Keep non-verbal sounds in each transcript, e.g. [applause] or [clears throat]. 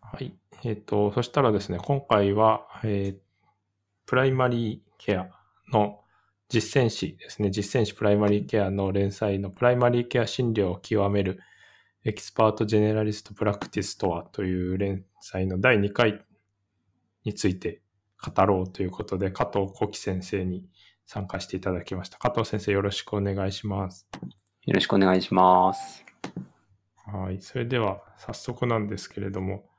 はい。えっ、と、そしたらですね、今回は、えープライマリーケアの実践誌ですね、実践誌プライマリーケアの連載のプライマリーケア診療を極める expert generalist practice とはという連載の第2回について語ろうということで、加藤幸喜先生に参加していただきました。加藤先生よろしくお願いします。よろしくお願いします。はい。それでは、早速なんですけれども、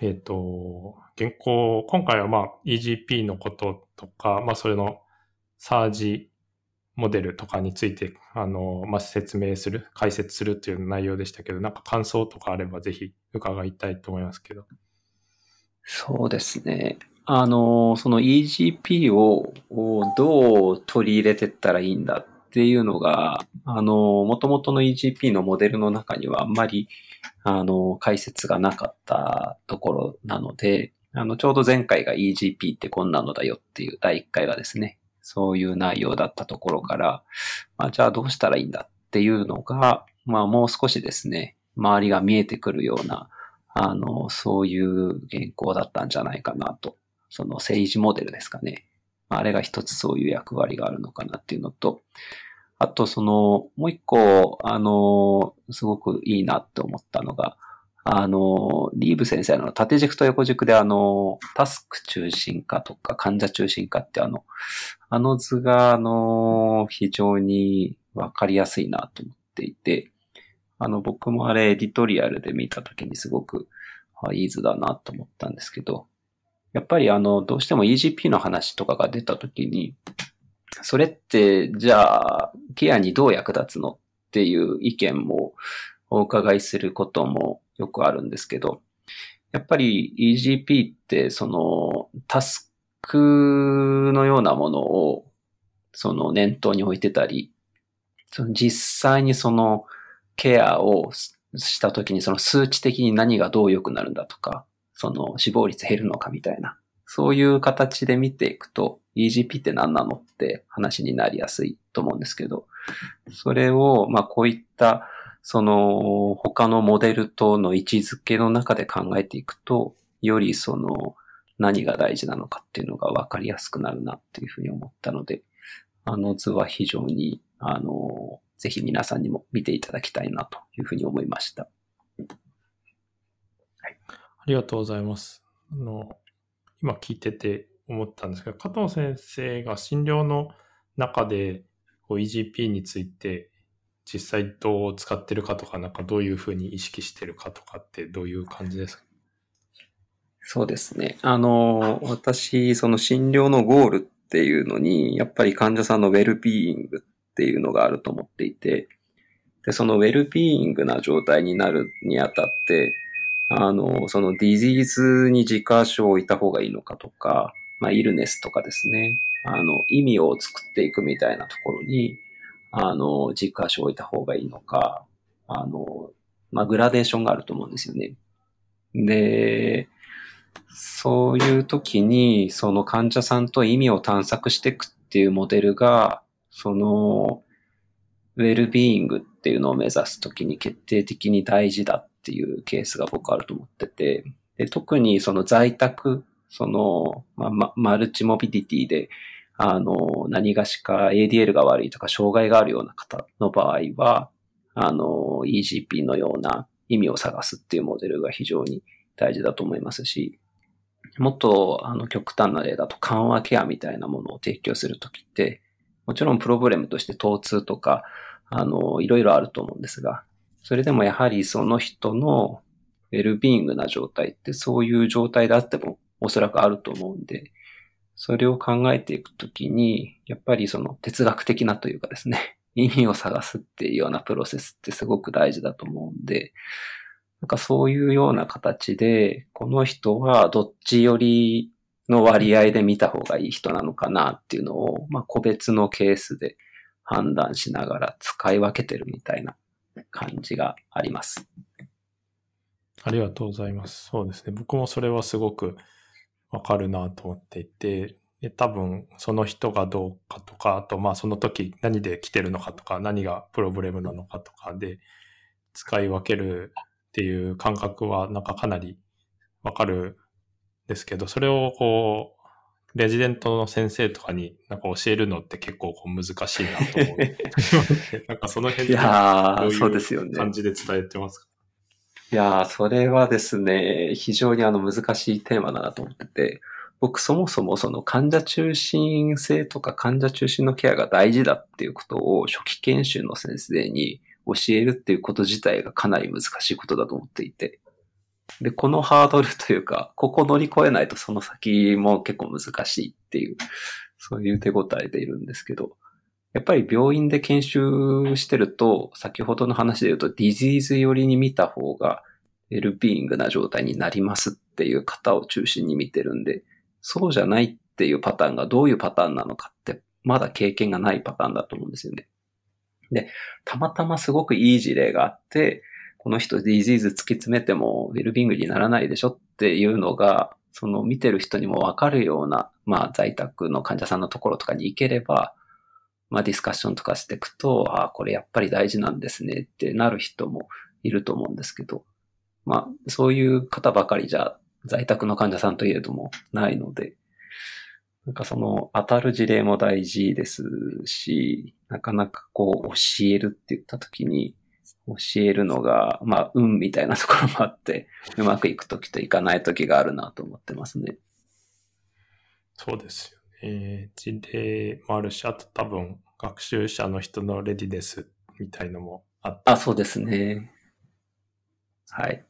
えっ、と、原稿、今回はまあ EGP のこととか、まあそれのサージモデルとかについて、あの、まあ説明する、解説するという内容でしたけど、なんか感想とかあればぜひ伺いたいと思いますけど。そうですね。あの、その EGP ををどう取り入れてったらいいんだっていうのが、あの、元々の EGP のモデルの中にはあんまり、あの、解説がなかったところなので、あの、ちょうど前回が EGP ってこんなのだよっていう第1回がですね、そういう内容だったところから、まあ、じゃあどうしたらいいんだっていうのが、まあもう少しですね、周りが見えてくるような、あの、そういう原稿だったんじゃないかなと。その政治モデルですかね。あれが一つそういう役割があるのかなっていうのと、あとその、もう一個、あの、すごくいいなって思ったのが、あの、リーブ先生の縦軸と横軸であの、タスク中心化とか患者中心化ってあの、あの図があの、非常にわかりやすいなと思っていて、あの、僕もあれエディトリアルで見たときにすごくあいい図だなと思ったんですけど、やっぱりあの、どうしても EGP の話とかが出たときに、それって、じゃあ、ケアにどう役立つのっていう意見もお伺いすることもよくあるんですけど、やっぱり EGP ってそのタスクのようなものをその念頭に置いてたり、その実際にそのケアをしたときにその数値的に何がどう良くなるんだとか、その死亡率減るのかみたいな、そういう形で見ていくと EGP って何なのって話になりやすいと思うんですけど、それをまあこういったその他のモデルとの位置づけの中で考えていくと、よりその何が大事なのかっていうのが分かりやすくなるなっていうふうに思ったので、あの図は非常に、あの、ぜひ皆さんにも見ていただきたいなというふうに思いました。ありがとうございます。あの、今聞いてて思ったんですけど、加藤先生が診療の中でこう EGP について実際どう使ってるかとか、なんかどういうふうに意識してるかとかってどういう感じですか？そうですね。あの、私、その診療のゴールっていうのに、やっぱり患者さんのウェルビーイングっていうのがあると思っていて、で、そのウェルビーイングな状態になるにあたって、あの、そのディジーズに軸足を置いた方がいいのかとか、まあ、イルネスとかですね、あの、意味を作っていくみたいなところに、あの、軸足を置いた方がいいのか、あの、まあ、グラデーションがあると思うんですよね。で、そういう時に、その患者さんと意味を探索していくっていうモデルが、その、ウェルビーイングっていうのを目指す時に決定的に大事だっっていうケースが僕あると思ってて、で特にその在宅、その、まま、マルチモビリティで、あの、何がしか ADL が悪いとか障害があるような方の場合は、あの、EGP のような意味を探すっていうモデルが非常に大事だと思いますし、もっとあの極端な例だと緩和ケアみたいなものを提供するときって、もちろんプログラムとして疼痛とか、あの、いろいろあると思うんですが、それでもやはりその人のウェルビーイングな状態ってそういう状態であってもおそらくあると思うんで、それを考えていくときに、やっぱりその哲学的なというかですね、[laughs] 意味を探すっていうようなプロセスってすごく大事だと思うんで、なんかそういうような形で、この人はどっちよりの割合で見た方がいい人なのかなっていうのを、まあ個別のケースで判断しながら使い分けてるみたいな感じがあります。ありがとうございます。そうですね。僕もそれはすごくわかるなと思っていて、で多分その人がどうかとか、あとまあその時何で来てるのかとか、何がプロブレムなのかとかで使い分けるっていう感覚はなんかかなりわかるんですけど、それをこう、レジデントの先生とかになんか教えるのって結構こう難しいなと思って。[laughs] なんかその辺いやー、どういうそうですよね。感じで伝えてますか？いやー、それはですね、非常にあの難しいテーマだなと思ってて、僕そもそもその患者中心性とか患者中心のケアが大事だっていうことを初期研修の先生に教えるっていうこと自体がかなり難しいことだと思っていて。で、このハードルというか、ここ乗り越えないとその先も結構難しいっていう、そういう手応えでいるんですけど、やっぱり病院で研修してると、先ほどの話で言うと、ディジーズ寄りに見た方が、ウェルビーイングな状態になりますっていう方を中心に見てるんで、そうじゃないっていうパターンがどういうパターンなのかって、まだ経験がないパターンだと思うんですよね。で、たまたますごくいい事例があって、この人ディジーズ突き詰めてもウェルビングにならないでしょっていうのが、その見てる人にもわかるような、まあ在宅の患者さんのところとかに行ければ、まあディスカッションとかしていくと、ああ、これやっぱり大事なんですねってなる人もいると思うんですけど、まあそういう方ばかりじゃ在宅の患者さんといえどもないので、なんかその当たる事例も大事ですし、なかなかこう教えるって言った時に、教えるのが、まあ運みたいなところもあって、うまくいく時といかない時があるなと思ってますね。そうですよね。事例もあるし、あと多分学習者の人のレディネスみたいのもあって、あ、そうですね。はい。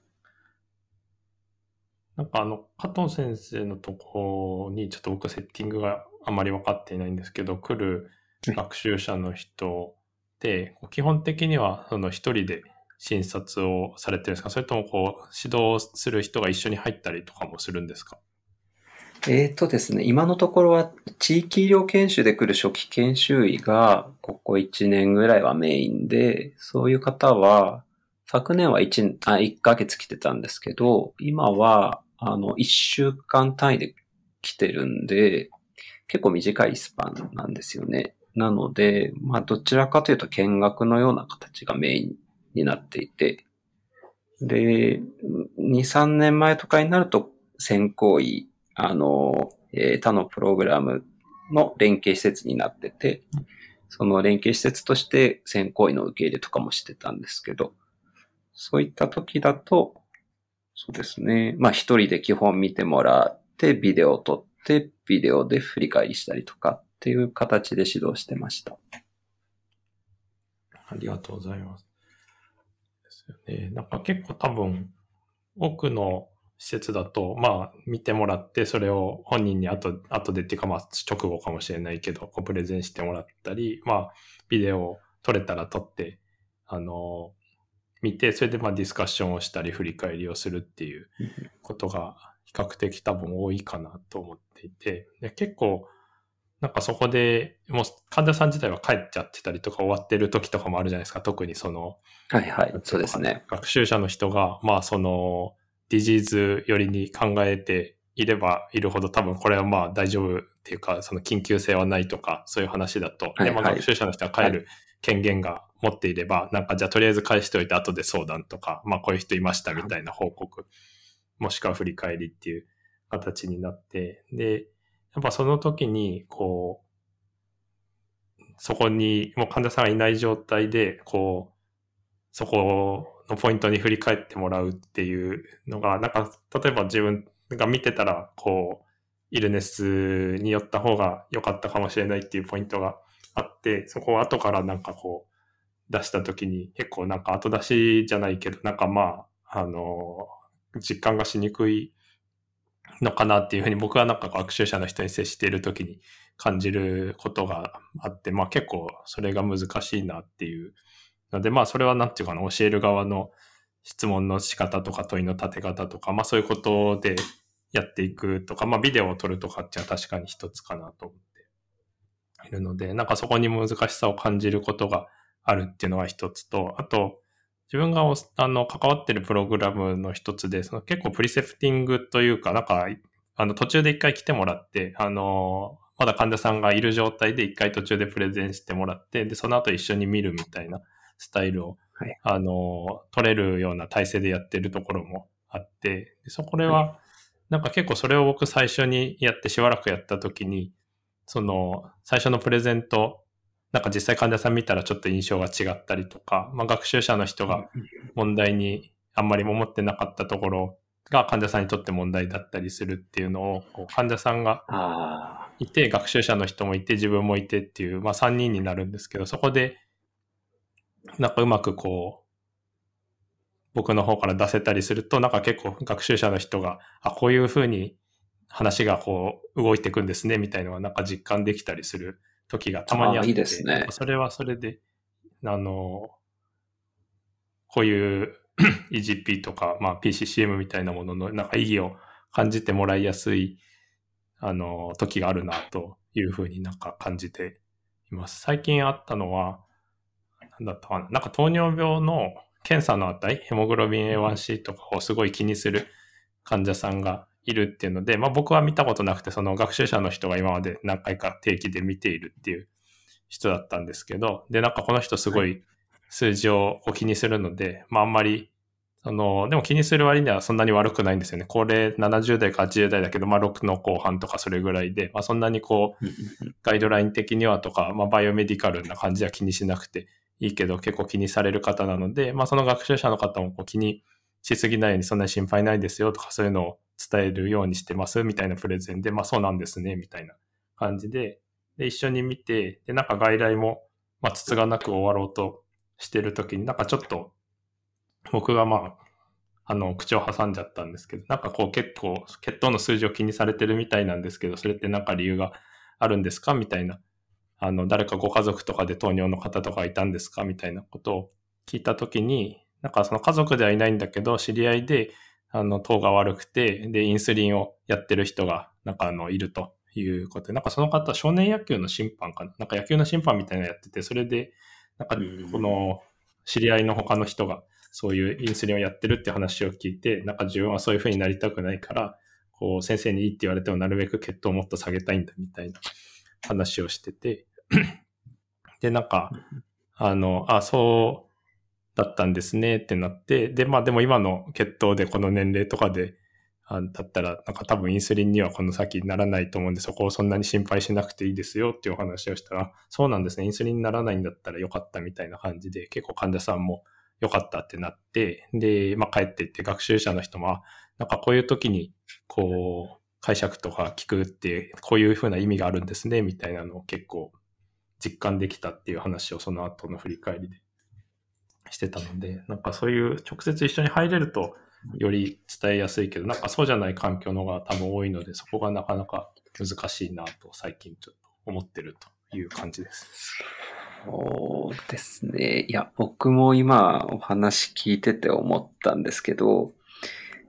なんかあの、加藤先生のとこにちょっと僕セッティングがあまり分かっていないんですけど、来る学習者の人基本的にはその一人で診察をされてるんですか？それともこう、指導する人が一緒に入ったりとかもするんですか？えーとですね、今のところは地域医療研修で来る初期研修医がここ1年ぐらいはメインで、そういう方は昨年は 1, あ1ヶ月来てたんですけど、今はあの1週間単位で来てるんで、結構短いスパンなんですよね。なので、まあどちらかというと見学のような形がメインになっていて、で、2、3年前とかになると先行医あの、えー他のプログラムの連携施設になってて、その連携施設として先行医の受け入れとかもしてたんですけど、そういった時だと、そうですね。まあ一人で基本見てもらって、ビデオを撮って、ビデオで振り返りしたりとかっていう形で指導してました。ありがとうございます。ですよね。なんか結構多分、多くの施設だと、まあ、見てもらって、それを本人に後、後でっていうか、まあ、直後かもしれないけど、こうプレゼンしてもらったり、まあ、ビデオ撮れたら撮って、あの、見て、それでまあディスカッションをしたり、振り返りをするっていうことが比較的多分多いかなと思っていて、で結構、なんかそこで、もう患者さん自体は帰っちゃってたりとか終わってる時とかもあるじゃないですか。特にその、はいはい、そうですね。学習者の人が、まあその、ディジーズ寄りに考えていればいるほど多分これはまあ大丈夫っていうか、その緊急性はないとか、そういう話だと、はいで、まあはい学習者の人は帰る権限が持っていれば、なんかじゃあとりあえず返しておいて後で相談とか、まあこういう人いましたみたいな報告、もしくは振り返りっていう形になって、で、やっぱその時に、こう、そこにもう患者さんがいない状態で、こう、そこのポイントに振り返ってもらうっていうのが、なんか、例えば自分が見てたら、こう、イルネスに寄った方が良かったかもしれないっていうポイントがあって、そこを後からなんかこう、出した時に結構なんか後出しじゃないけど、なんかまあ、あの、実感がしにくいのかなっていうふうに僕はなんか学習者の人に接している時に感じることがあって、まあ結構それが難しいなっていうので、まあそれはなんていうかな、教える側の質問の仕方とか問いの立て方とか、まあそういうことでやっていくとか、まあビデオを撮るとかっていうのは確かに一つかなと思って。いるので、なんかそこに難しさを感じることがあるっていうのが一つと、あと、自分がおあの関わってるプログラムの一つで、その結構プリセプティングというか、なんか、あの途中で一回来てもらって、あの、まだ患者さんがいる状態で一回途中でプレゼンしてもらって、で、その後一緒に見るみたいなスタイルを、はい。あの、取れるような体制でやってるところもあって、でそこでは、なんか結構それを僕最初にやってしばらくやった時に、その、最初のプレゼント、なんか実際患者さん見たらちょっと印象が違ったりとか、まあ学習者の人が問題にあんまり思ってなかったところが患者さんにとって問題だったりするっていうのを、こう患者さんがあいて、学習者の人もいて、自分もいてっていう、まあ3人になるんですけど、そこで、なんかうまくこう、僕の方から出せたりすると、なんか結構学習者の人が、あ、こういうふうに話がこう動いていくんですね、みたいなのがなんか実感できたりする時がたまにあって、あいいですねそれはそれで、あの、こういう [clears throat] EGP とか、まあ PCCM みたいなもののなんか意義を感じてもらいやすい、あの、時があるなというふうになんか感じています。最近あったのは、なんだったかな。なんか糖尿病の検査の値、ヘモグロビン A1C とかをすごい気にする患者さんがいるっていうので、まあ僕は見たことなくて、その学習者の人が今まで何回か定期で見ているっていう人だったんですけど、で、なんかこの人すごい数字を気にするので、まああんまり、その、でも気にする割にはそんなに悪くないんですよね。これ70代か80代だけど、まあ6の後半とかそれぐらいで、まあそんなにこう、ーガイドライン的にはとか、まあ、バイオメディカルな感じは気にしなくていいけど、結構気にされる方なので、まあ、その学習者の方もこう気にしすぎないようにそんなに心配ないですよとか、そういうのを伝えるようにしてますみたいなプレゼンで、まあ、そうなんですね、みたいな感じで、で、一緒に見て、で、なんか外来も、まあ、つつがなく終わろうとしてるときに、なんかちょっと、僕がまあ、あの、口を挟んじゃったんですけど、なんかこう結構、血糖の数字を気にされてるみたいなんですけど、それってなんか理由があるんですかみたいな。あの、誰かご家族とかで糖尿の方とかいたんですかみたいなことを聞いたときに、なんかその家族ではいないんだけど、知り合いで、あの、糖が悪くて、で、インスリンをやってる人が、なんかあの、いるということ。で、なんかその方、少年野球の審判かな？なんか野球の審判みたいなのやってて、それで、なんか、この、知り合いの他の人が、そういうインスリンをやってるって話を聞いて、なんか自分はそういう風になりたくないから、こう、先生にいいって言われてもなるべく血糖をもっと下げたいんだみたいな話をしてて、で、なんか、あの、あ、そうだったんですねってなって、で、まあでも今の血糖でこの年齢とかで、あだったら、なんか多分インスリンにはこの先ならないと思うんで、そこをそんなに心配しなくていいですよっていうお話をしたら、そうなんですね、インスリンにならないんだったらよかったみたいな感じで、結構患者さんもよかったってなって、で、まあ帰っていって学習者の人も、なんかこういう時に、こう、解釈とか聞くって、こういうふうな意味があるんですね、みたいなのを結構実感できたっていう話をその後の振り返りでしてたので、なんかそういう直接一緒に入れるとより伝えやすいけど、なんかそうじゃない環境の方が多分多いので、そこがなかなか難しいなと最近ちょっと思ってるという感じです。そうですね。いや、僕も今お話聞いてて思ったんですけど、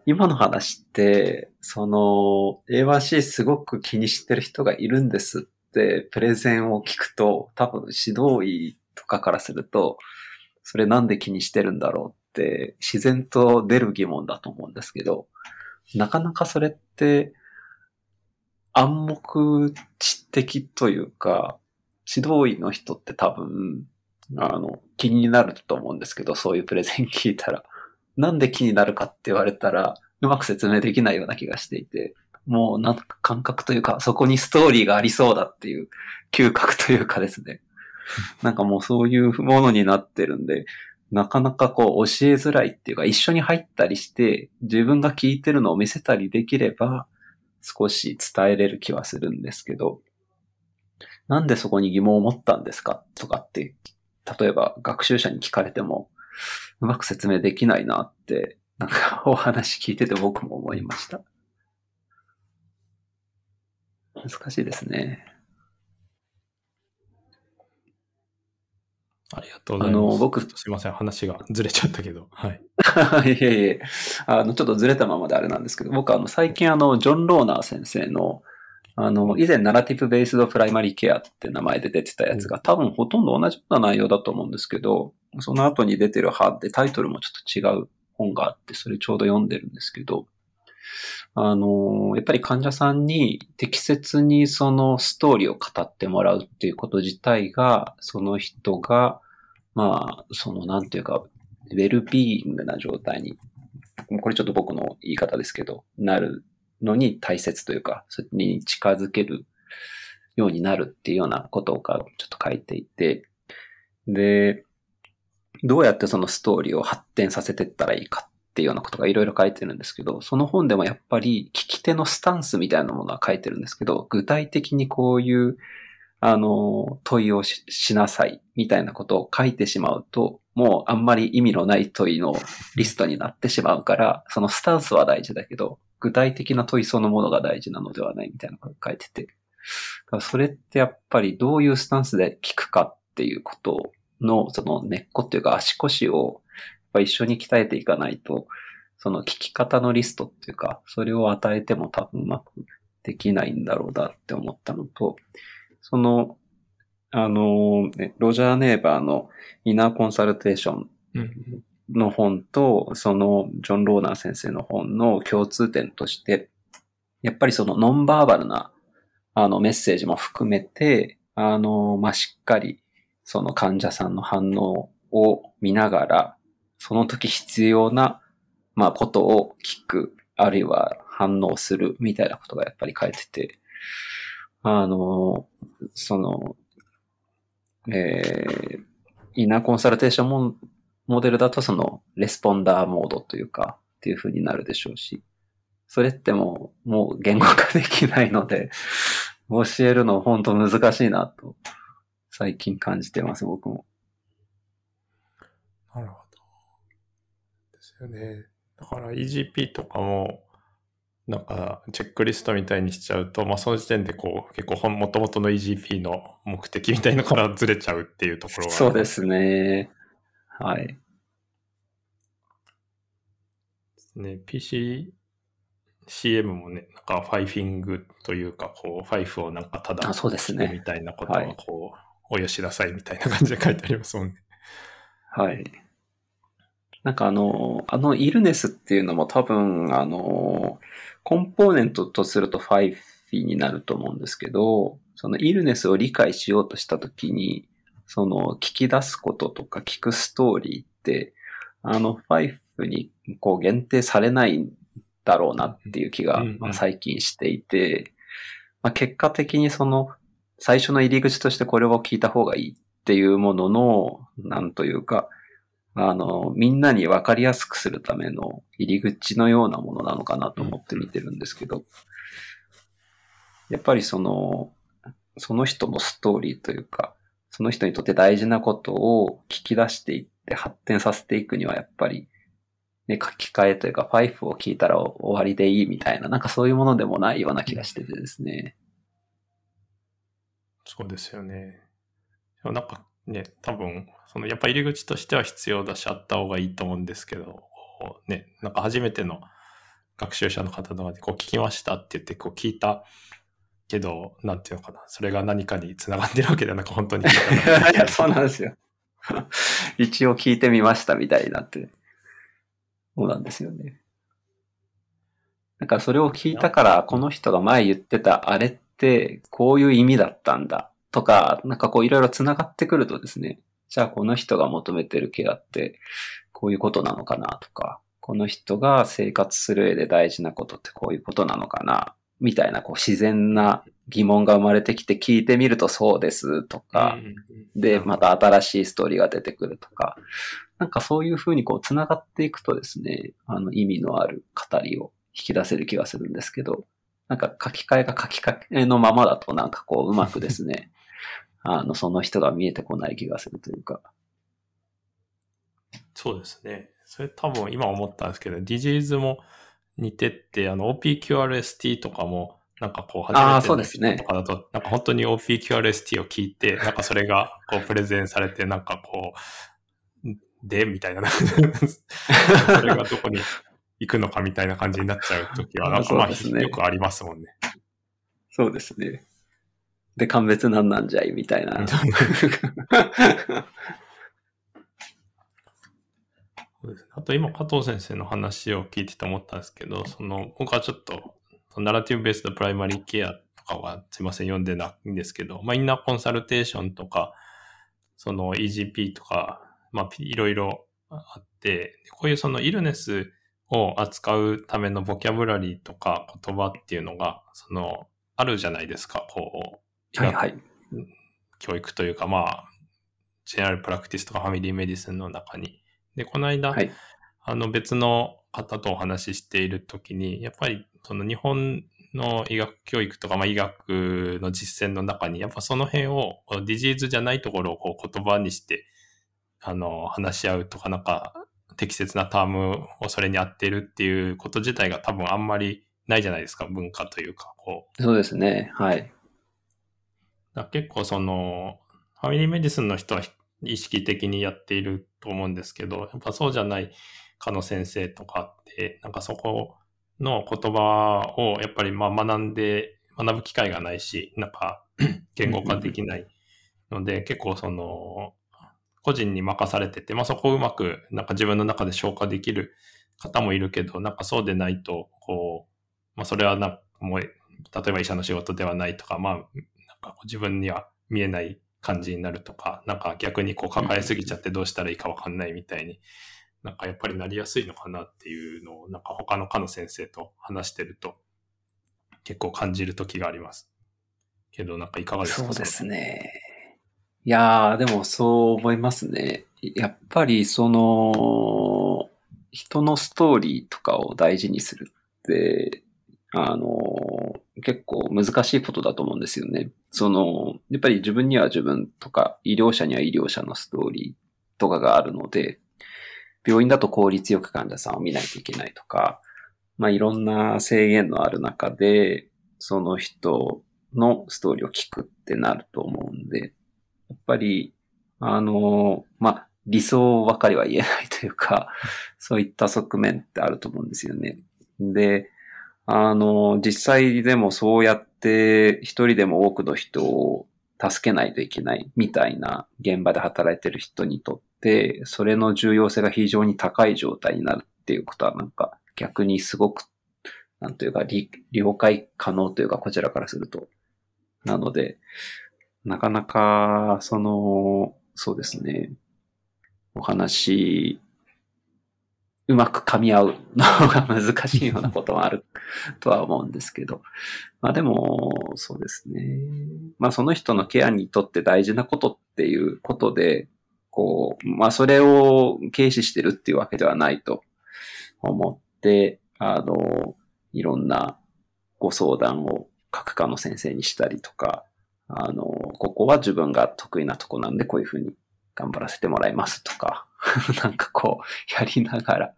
今の話って、その、A1C すごく気にしてる人がいるんですって、プレゼンを聞くと、多分指導医とかからすると、それなんで気にしてるんだろうって、自然と出る疑問だと思うんですけど、なかなかそれって、暗黙知的というか、指導医の人って多分、あの、気になると思うんですけど、そういうプレゼン聞いたら。なんで気になるかって言われたら、うまく説明できないような気がしていて、もうなんか感覚というか、そこにストーリーがありそうだっていう嗅覚というかですね。[laughs] なんかもうそういうものになってるんで、なかなかこう教えづらいっていうか、一緒に入ったりして、自分が聞いてるのを見せたりできれば、少し伝えれる気はするんですけど、なんでそこに疑問を持ったんですかとかって、例えば学習者に聞かれても、うまく説明できないなって、なんかお話聞いてて僕も思いました。難しいですね。ありがとうございます。あの僕すいません、話がずれちゃったけど。はい。[laughs] いえいえ、あの、ちょっとずれたままであれなんですけど、僕あの、最近あの、ジョン・ローナー先生の、あの、以前、ナラティブ・ベースド・プライマリー・ケアって名前で出てたやつが、多分ほとんど同じような内容だと思うんですけど、その後に出てる派でタイトルもちょっと違う本があって、それちょうど読んでるんですけど、あの、やっぱり患者さんに適切にそのストーリーを語ってもらうっていうこと自体が、その人が、まあ、その、なんていうか、ウェルビーイングな状態に、これちょっと僕の言い方ですけど、なるのに大切というか、それに近づけるようになるっていうようなことをちょっと書いていて、で、どうやってそのストーリーを発展させていったらいいかっていうようなことがいろいろ書いてるんですけど、その本でもやっぱり聞き手のスタンスみたいなものは書いてるんですけど、具体的にこういうあの、問いをしなさいみたいなことを書いてしまうと、もうあんまり意味のない問いのリストになってしまうから、そのスタンスは大事だけど、具体的な問いそのものが大事なのではないみたいなことを書いてて。それってやっぱりどういうスタンスで聞くかっていうことの、その根っこっていうか足腰を一緒に鍛えていかないと、その聞き方のリストっていうか、それを与えても多分うまくできないんだろうなって思ったのと、その、あの、ね、ロジャー・ネイバーのイナーコンサルテーションの本と、そのジョン・ローナー先生の本の共通点として、やっぱりそのノンバーバルなあのメッセージも含めて、あの、まあ、しっかりその患者さんの反応を見ながら、その時必要な、まあ、ことを聞く、あるいは反応するみたいなことがやっぱり書いてて、あの、その、えー、インナーコンサルテーションモモデルだとそのレスポンダーモードというか、っていう風になるでしょうし、それってもう、もう言語化できないので、教えるの本当難しいなと、最近感じてます、僕も。なるほど。ですよね。だから EGP とかも、なんか、チェックリストみたいにしちゃうと、まあ、その時点でこう、結構、もともとの EGP の目的みたいのからずれちゃうっていうところは。そうですね。はい。ね、PC、CM もね、なんかファイフィングというか、こう、ファイフをなんかただ、そうですね。みたいなことは、こう、はい、およしなさいみたいな感じで書いてありますもんね。はい。なんかあの、あのイルネスっていうのも多分、あの、コンポーネントとするとファイフィになると思うんですけど、そのイルネスを理解しようとしたときに、その聞き出すこととか聞くストーリーって、あのファイフにこう限定されないんだろうなっていう気が、まあ、最近していて、まあ、結果的にその最初の入り口としてこれを聞いた方がいいっていうものの、なんというか、あの、みんなに分かりやすくするための入り口のようなものなのかなと思って見てるんですけど、やっぱりその、その人のストーリーというか、その人にとって大事なことを聞き出していって発展させていくには、やっぱり、ね、書き換えというか、ファイフを聞いたら終わりでいいみたいな、なんかそういうものでもないような気がしててですね。そうですよね。なんかね、多分、そのやっぱ入り口としては必要だしあった方がいいと思うんですけど、ね、なんか初めての学習者の方とかでこう聞きましたって言ってこう聞いたけど、なんていうのかな、それが何かにつながってるわけではなく本当に。[laughs] いや、そうなんですよ。[laughs] 一応聞いてみましたみたいになって。そうなんですよね。なんかそれを聞いたから、この人が前言ってたあれってこういう意味だったんだとか、なんかこういろいろ繋がってくるとですね、じゃあこの人が求めてるケアってこういうことなのかなとか、この人が生活する上で大事なことってこういうことなのかなみたいなこう自然な疑問が生まれてきて聞いてみるとそうですとか、で、また新しいストーリーが出てくるとか、なんかそういうふうにこう繋がっていくとですね、あの意味のある語りを引き出せる気がするんですけど、なんか書き換えが書き換えのままだとなんかこううまくですね、あの、その人が見えてこない気がするというか。そうですね。それ多分今思ったんですけど、ディジーズも似てって、あの OPQRST とかも、なんかこう初めてのとかだと、なんか本当に OPQRST を聞いて、[laughs] なんかそれがこうプレゼンされて、なんかこう、で、みたいな。[laughs] それがどこに行くのかみたいな感じになっちゃうときは、なんかまあ、[laughs] ね、よくありますもんね。そうですね。で、鑑別なんなんじゃい？みたいな。あと今、加藤先生の話を聞いてて思ったんですけど、その、僕はちょっと、ナラティブベースドプライマリーケアとかはすいません、読んでないんですけど、まあ、インナーコンサルテーションとか、その EGP とかまあ、いろいろあって、こういうそのイルネスを扱うためのボキャブラリーとか言葉っていうのが、その、あるじゃないですか、こう。はいはい。教育というか、まあ、 general practice とか family medicine の中に。で、この間、はい、あの別の方とお話ししているときに、やっぱりその日本の医学教育とか、まあ、医学の実践の中に、やっぱその辺を disease じゃないところをこう言葉にして、あの、話し合うとか、なんか適切なタームをそれに合ってるっていうこと自体が多分あんまりないじゃないですか、文化というか、こう。そうですね、はい。結構その、ファミリーメディスンの人は意識的にやっていると思うんですけど、やっぱそうじゃない科の先生とかって、なんかそこの言葉をやっぱりまあ学んで、学ぶ機会がないし、なんか [clears throat] 言語化できないので、結構その、個人に任されてて、まあそこをうまくなんか自分の中で消化できる方もいるけど、なんかそうでないと、こう、まあそれはなもう、例えば医者の仕事ではないとか、まあ、か自分には見えない感じになるとか、なんか逆にこう抱えすぎちゃってどうしたらいいかわかんないみたいに、なんかやっぱりなりやすいのかなっていうのを、なんか他の科の先生と話してると結構感じる時があります。けどなんかいかがですか？そうですね。いやー、でもそう思いますね。やっぱりその、人のストーリーとかを大事にするって、あの、結構難しいことだと思うんですよね。その、やっぱり自分には自分とか、医療者には医療者のストーリーとかがあるので、病院だと効率よく患者さんを見ないといけないとか、まあいろんな制限のある中で、その人のストーリーを聞くってなると思うんで、やっぱり、あの、まあ、理想ばかりは言えないというか、そういった側面ってあると思うんですよね。で、あの、実際でもそうやって一人でも多くの人を助けないといけないみたいな現場で働いてる人にとって、それの重要性が非常に高い状態になるっていうことはなんか逆にすごく、なんというか了解可能というかこちらからすると。なので、なかなか、その、そうですね、お話、うまく噛み合うのが難しいようなこともあるとは思うんですけど。まあでも、そうですね。まあその人のケアにとって大事なことっていうことで、こう、まあそれを軽視してるっていうわけではないと思って、あの、いろんなご相談を各科の先生にしたりとか、あの、ここは自分が得意なとこなんでこういうふうに頑張らせてもらいますとか、[laughs] なんかこう、やりながら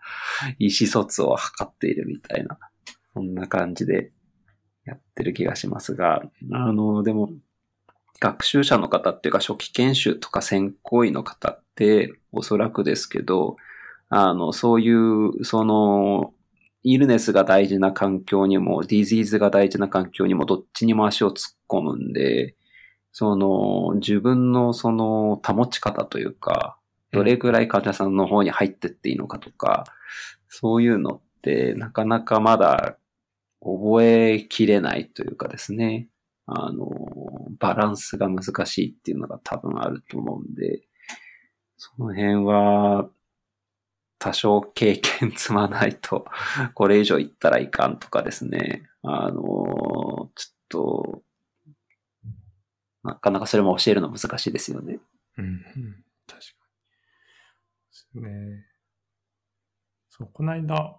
意思疎通を図っているみたいな、そんな感じでやってる気がしますが、あの、でも、学習者の方っていうか初期研修とか専攻医の方っておそらくですけど、あの、そういう、その、イルネスが大事な環境にも、ディジーズが大事な環境にも、どっちにも足を突っ込むんで、その、自分のその保ち方というか、どれぐらい患者さんの方に入ってっていいのかとか、そういうのってなかなかまだ覚えきれないというかですね、あの、バランスが難しいっていうのが多分あると思うんで、その辺は、多少経験積まないと、これ以上行ったらいかんとかですね、あの、ちょっと、なかなかそれも教えるの難しいですよね。うん、うん、確かに。ですね。そう、この間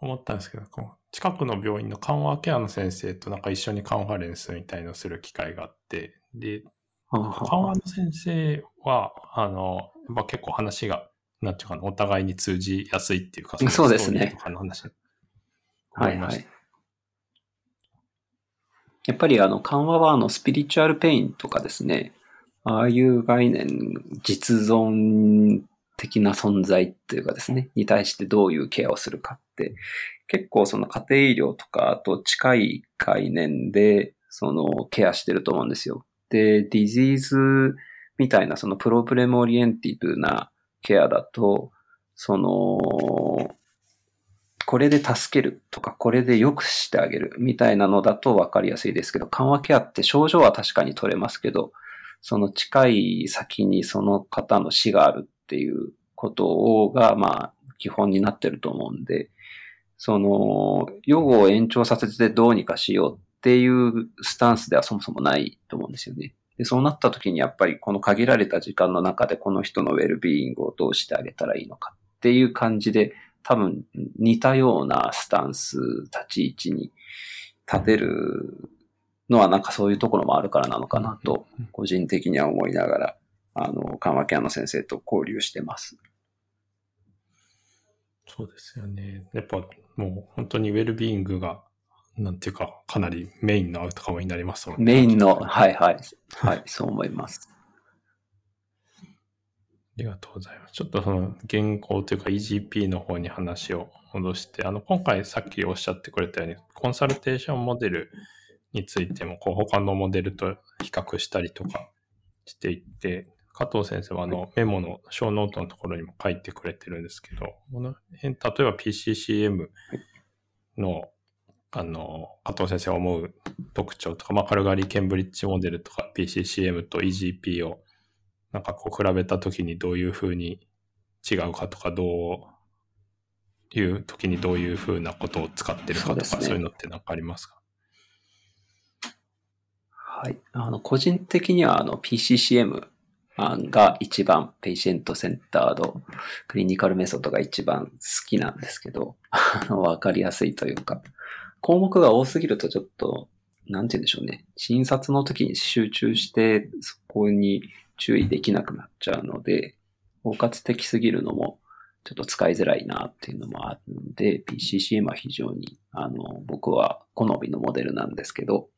思ったんですけど、こ近くの病院の緩和ケアの先生となんか一緒にカンファレンスみたいのをする機会があって、で、緩和の先生は、あの、やっぱ結構話が、なんていうかな、お互いに通じやすいっていうか、そうですね。とかの話はいはい。やっぱりあの緩和はあのスピリチュアルペインとかですね、ああいう概念、実存的な存在というかですね、に対してどういうケアをするかって、結構その家庭医療とかあと近い概念で、そのケアしてると思うんですよ。で、ディジーズみたいなそのプロブレムオリエンティブなケアだと、その、これで助けるとか、これで良くしてあげるみたいなのだと分かりやすいですけど、緩和ケアって症状は確かに取れますけど、その近い先にその方の死があるっていうことをが、まあ、基本になってると思うんで、その、予後を延長させてどうにかしようっていうスタンスではそもそもないと思うんですよね。で、そうなった時にやっぱりこの限られた時間の中でこの人のウェルビーイングをどうしてあげたらいいのかっていう感じで、多分似たようなスタンス、立ち位置に立てるのはなんかそういうところもあるからなのかなと、個人的には思いながら、あの、緩和ケアの先生と交流してます。そうですよね。やっぱもう本当にウェルビーイングがなんていうか、かなりメインのアウトカムになりますね。メインの、はいはい。はい、そう思います。ありがとうございます。ちょっとその原稿というか EGP の方に話を戻して、あの、今回さっきおっしゃってくれたように、 consultation model についても、こう、他のモデルと比較したりとかしていって、加藤先生はあのメモの小ノートのところにも書いてくれてるんですけど、この辺、例えば PCCM のあの、加藤先生が思う特徴とか、まあ、カルガリー・ケンブリッジモデルとか PCCM と EGP をなんかこう比べたときにどういうふうに違うかとか、どういう時にどういうふうなことを使ってるかとか、そう、ね,、いうのって何かありますか？はい。あの、個人的にはあの PCCM が一番 patient-centered clinical method が一番好きなんですけど、あの、わかりやすいというか、項目が多すぎるとちょっと、なんて言うんでしょうね。診察の時に集中して、そこに注意できなくなっちゃうので、包括的すぎるのも、ちょっと使いづらいなっていうのもあるので、PCCM は非常に、あの、僕は好みのモデルなんですけど、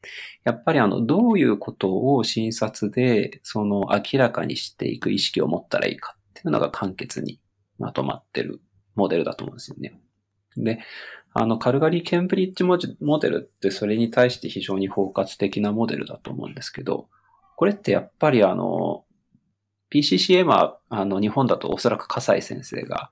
やっぱりあの、どういうことを診察で、その明らかにしていく意識を持ったらいいかっていうのが簡潔にまとまってるモデルだと思うんですよね。で、あの、カルガリー・ケンブリッジモデルってそれに対して非常に包括的なモデルだと思うんですけど、これってやっぱりあの、PCCM はあの日本だとおそらく笠井先生が、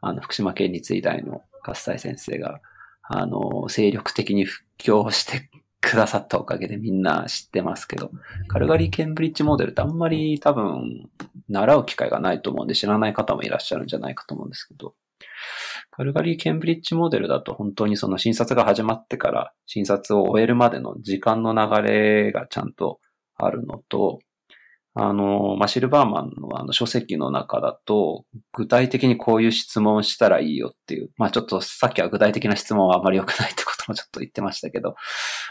あの、福島県立医大の笠井先生が、あの、精力的に布教してくださったおかげでみんな知ってますけど、カルガリー・ケンブリッジモデルってあんまり多分習う機会がないと思うんで知らない方もいらっしゃるんじゃないかと思うんですけど、カルガリー・ケンブリッジモデルだと本当にその診察が始まってから診察を終えるまでの時間の流れがちゃんとあるのと、あの、まあ、シルバーマンのあの書籍の中だと、具体的にこういう質問したらいいよっていう、まあ、ちょっとさっきは具体的な質問はあまり良くないってこともちょっと言ってましたけど、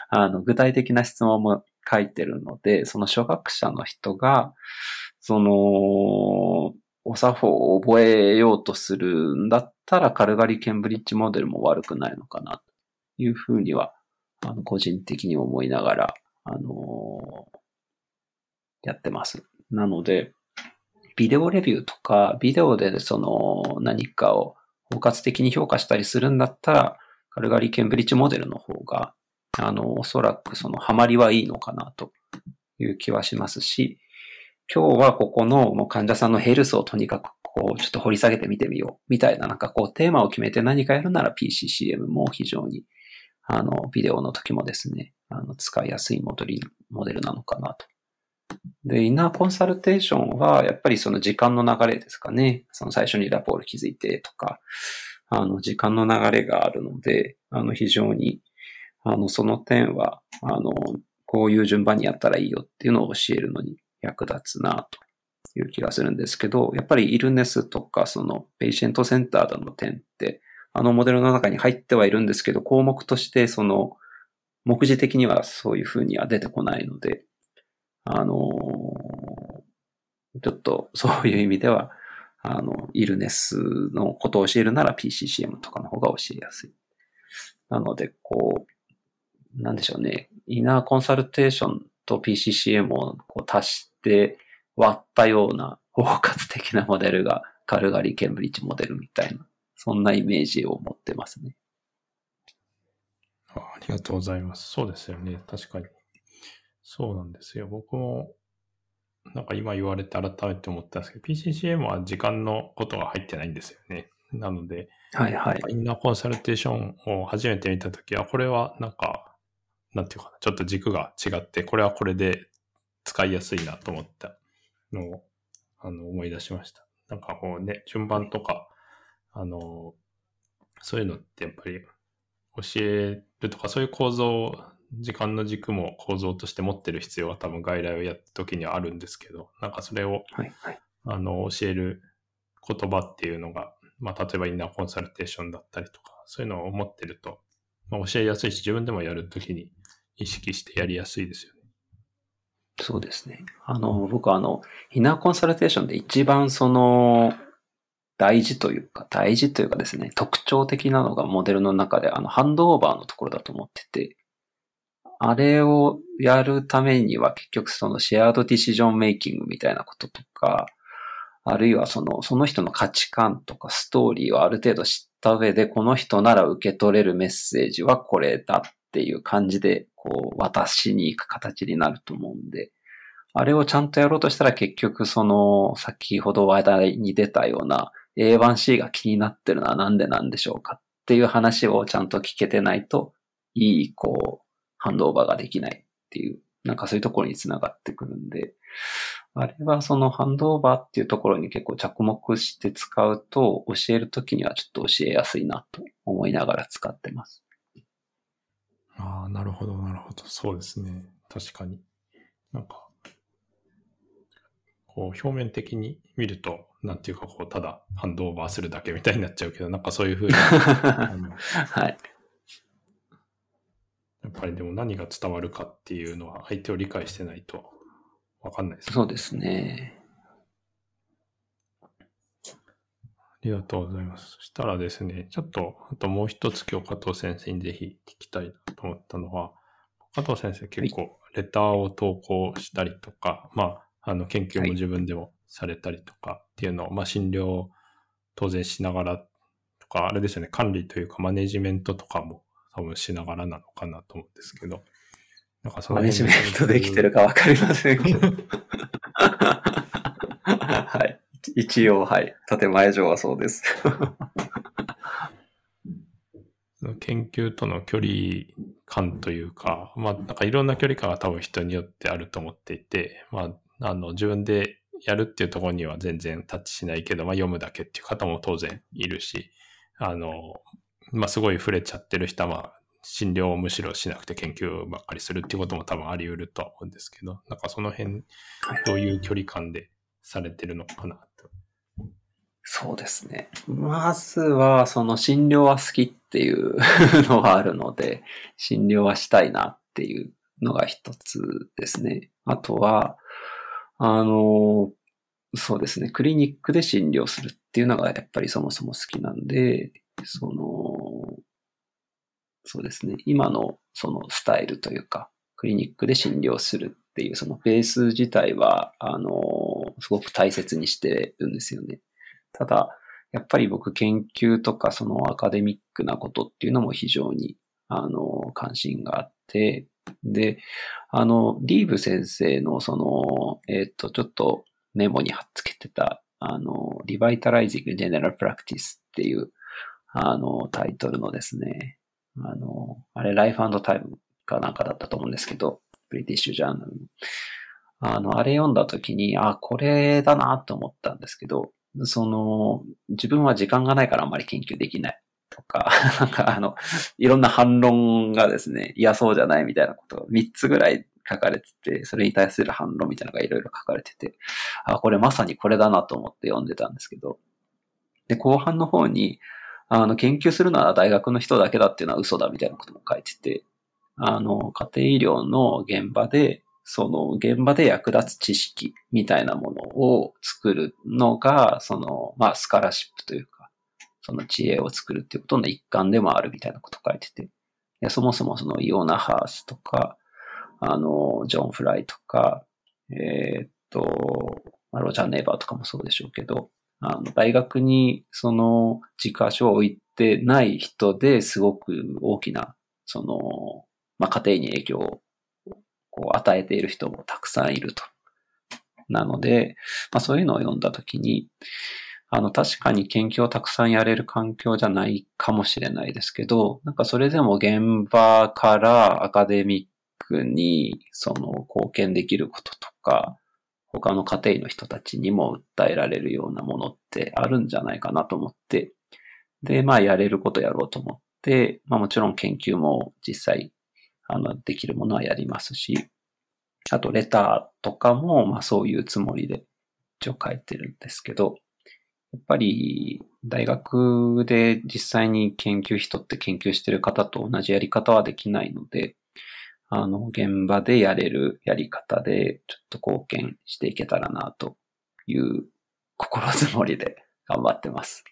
あの、具体的な質問も書いてるので、その初学者の人が、その、お作法を覚えようとするんだったら、カルガリ・ケンブリッジモデルも悪くないのかな、というふうには、あの、個人的に思いながら、あのー、やってます。なので、ビデオレビューとか、ビデオでその何かを包括的に評価したりするんだったら、カルガリー・ケンブリッジモデルの方が、あの、おそらくそのハマりはいいのかなという気はしますし、今日はここのもう患者さんのヘルスをとにかくこう、ちょっと掘り下げてみてみよう。みたいな、なんかこう、テーマを決めて何かやるなら PCCM も非常に、あの、ビデオの時もですね、あの、使いやすいモデル、モデルなのかなと。で、イナーコンサルテーションは、やっぱりその時間の流れですかね。その最初にラポール気づいてとか、あの、時間の流れがあるので、あの、非常に、あの、その点は、あの、こういう順番にやったらいいよっていうのを教えるのに役立つなという気がするんですけど、やっぱりイルネスとかそのペイシェントセンターの点って、あのモデルの中に入ってはいるんですけど、項目としてその、目次的にはそういうふうには出てこないので、あのちょっとそういう意味では、あの、イルネスのことを教えるなら PCCM とかの方が教えやすい。なので、こう、なんでしょうね。イナーコンサルテーションと PCCM をこう足して割ったような包括的なモデルがカルガリー・ケンブリッジモデルみたいな、そんなイメージを持ってますね。ありがとうございます。そうですよね。確かに。そうなんですよ。僕も、なんか今言われて改めて思ったんですけど、PCCM は時間のことが入ってないんですよね。なので、はいはい。インナーコンサルテーションを初めて見たときは、これはなんか、なんていうかな、ちょっと軸が違って、これはこれで使いやすいなと思ったのを、あの、思い出しました。なんかこうね、順番とか、あの、そういうのってやっぱり教えるとか、そういう構造、時間の軸も構造として持ってる必要は多分外来をやった時にはあるんですけど、なんかそれを、はいはい。あの、教える言葉っていうのが、まあ、例えばインナーコンサルテーションだったりとか、そういうのを持ってると、まあ、教えやすいし、自分でもやるときに意識してやりやすいですよね。そうですね。あの、僕はあの、インナーコンサルテーションで一番その、大事というか、大事というかですね、特徴的なのがモデルの中で、あの、ハンドオーバーのところだと思ってて、あれをやるためには結局そのシェアードディシジョンメイキングみたいなこととか、あるいはその、その人の価値観とかストーリーをある程度知った上で、この人なら受け取れるメッセージはこれだっていう感じで、こう、渡しに行く形になると思うんで、あれをちゃんとやろうとしたら結局その、先ほど話題に出たような A1C が気になってるのはなんでなんでしょうかっていう話をちゃんと聞けてないと、いい、こう、ハンドオーバーができないっていう、なんかそういうところにつながってくるんで、あれはそのハンドオーバーっていうところに結構着目して使うと、教えるときにはちょっと教えやすいなと思いながら使ってます。ああ、なるほど、なるほど。そうですね。確かに。なんか、こう、表面的に見ると、なんていうか、こう、ただハンドオーバーするだけみたいになっちゃうけど、なんかそういうふうに、[laughs] はい。ぱりでも何が伝わるかっていうのは相手を理解してないとわかんないですね。そうですね。ありがとうございます。そしたらですね、ちょっと、あともう一つ今日加藤先生にぜひ聞きたいなと思ったのは、加藤先生結構レターを投稿したりとか、まあ、あの研究も自分でもされたりとかっていうのを、まあ診療を当然しながらとか、あれですよね、管理というかマネジメントとかも多分しながらなのかなと思うんですけど、なんかそのマネジメントできてるかわかりませんけど。はい。一応、はい。建前上はそうです。研究との距離感というか、まあ、なんかいろんな距離感が多分人によってあると思っていて、まあ、あの、自分でやるっていうところには全然タッチしないけど、まあ、読むだけっていう方も当然いるし、あの、まあ、すごい触れちゃってる人は、まあ、診療をむしろしなくて研究ばっかりするっていうことも多分あり得るとは思うんですけど、なんかその辺、どういう距離感でされてるのかなと。そうですね。まずは、その診療は好きっていうのはあるので、診療はしたいなっていうのが一つですね。あとは、あの、そうですね。クリニックで診療するっていうのがやっぱりそもそも好きなんで、その、そうですね。今のそのスタイルというか、クリニックで診療するっていうそのベース自体は、あの、すごく大切にしてるんですよね。ただ、やっぱり僕研究とかそのアカデミックなことっていうのも非常に、あの、関心があって、で、あの、リーブ先生のその、えっ、と、ちょっとメモに貼っつけてた、あの、Revitalizing General Practice っていう、あの、タイトルのですね、あの、あれ、ライフタイムかなんかだったと思うんですけど、ブリティッシュジャーナルの。あの、あれ読んだ時に、あ、これだなと思ったんですけど、その、自分は時間がないからあんまり研究できないとか、[laughs] なんかあの、いろんな反論がですね、いや、そうじゃないみたいなことが3つぐらい書かれてて、それに対する反論みたいなのがいろいろ書かれてて、あ、これまさにこれだなと思って読んでたんですけど、で、後半の方に、あの、研究するのは大学の人だけだっていうのは嘘だみたいなことも書いてて、あの、家庭医療の現場で、その現場で役立つ知識みたいなものを作るのが、その、まあ、スカラシップというか、その知恵を作るっていうことの一環でもあるみたいなこと書いてて、そもそもそのイオナ・ハースとか、あの、ジョン・フライとか、えーっと、ロジャー・ネイバーとかもそうでしょうけど、あの、大学にその自家書を置いてない人ですごく大きな、その、まあ、家庭に影響をこう与えている人もたくさんいると。なので、まあ、そういうのを読んだときに、あの、確かに研究をたくさんやれる環境じゃないかもしれないですけど、なんかそれでも現場からアカデミックにその貢献できることとか、他の家庭の人たちにも訴えられるようなものってあるんじゃないかなと思って、で、まあやれることやろうと思って、まあもちろん研究も実際、あの、できるものはやりますし、あとレターとかも、まあそういうつもりで一応書いてるんですけど、やっぱり大学で実際に研究人って研究してる方と同じやり方はできないので、あの、現場でやれるやり方でちょっと貢献していけたらなという心づもりで [laughs] 頑張ってます。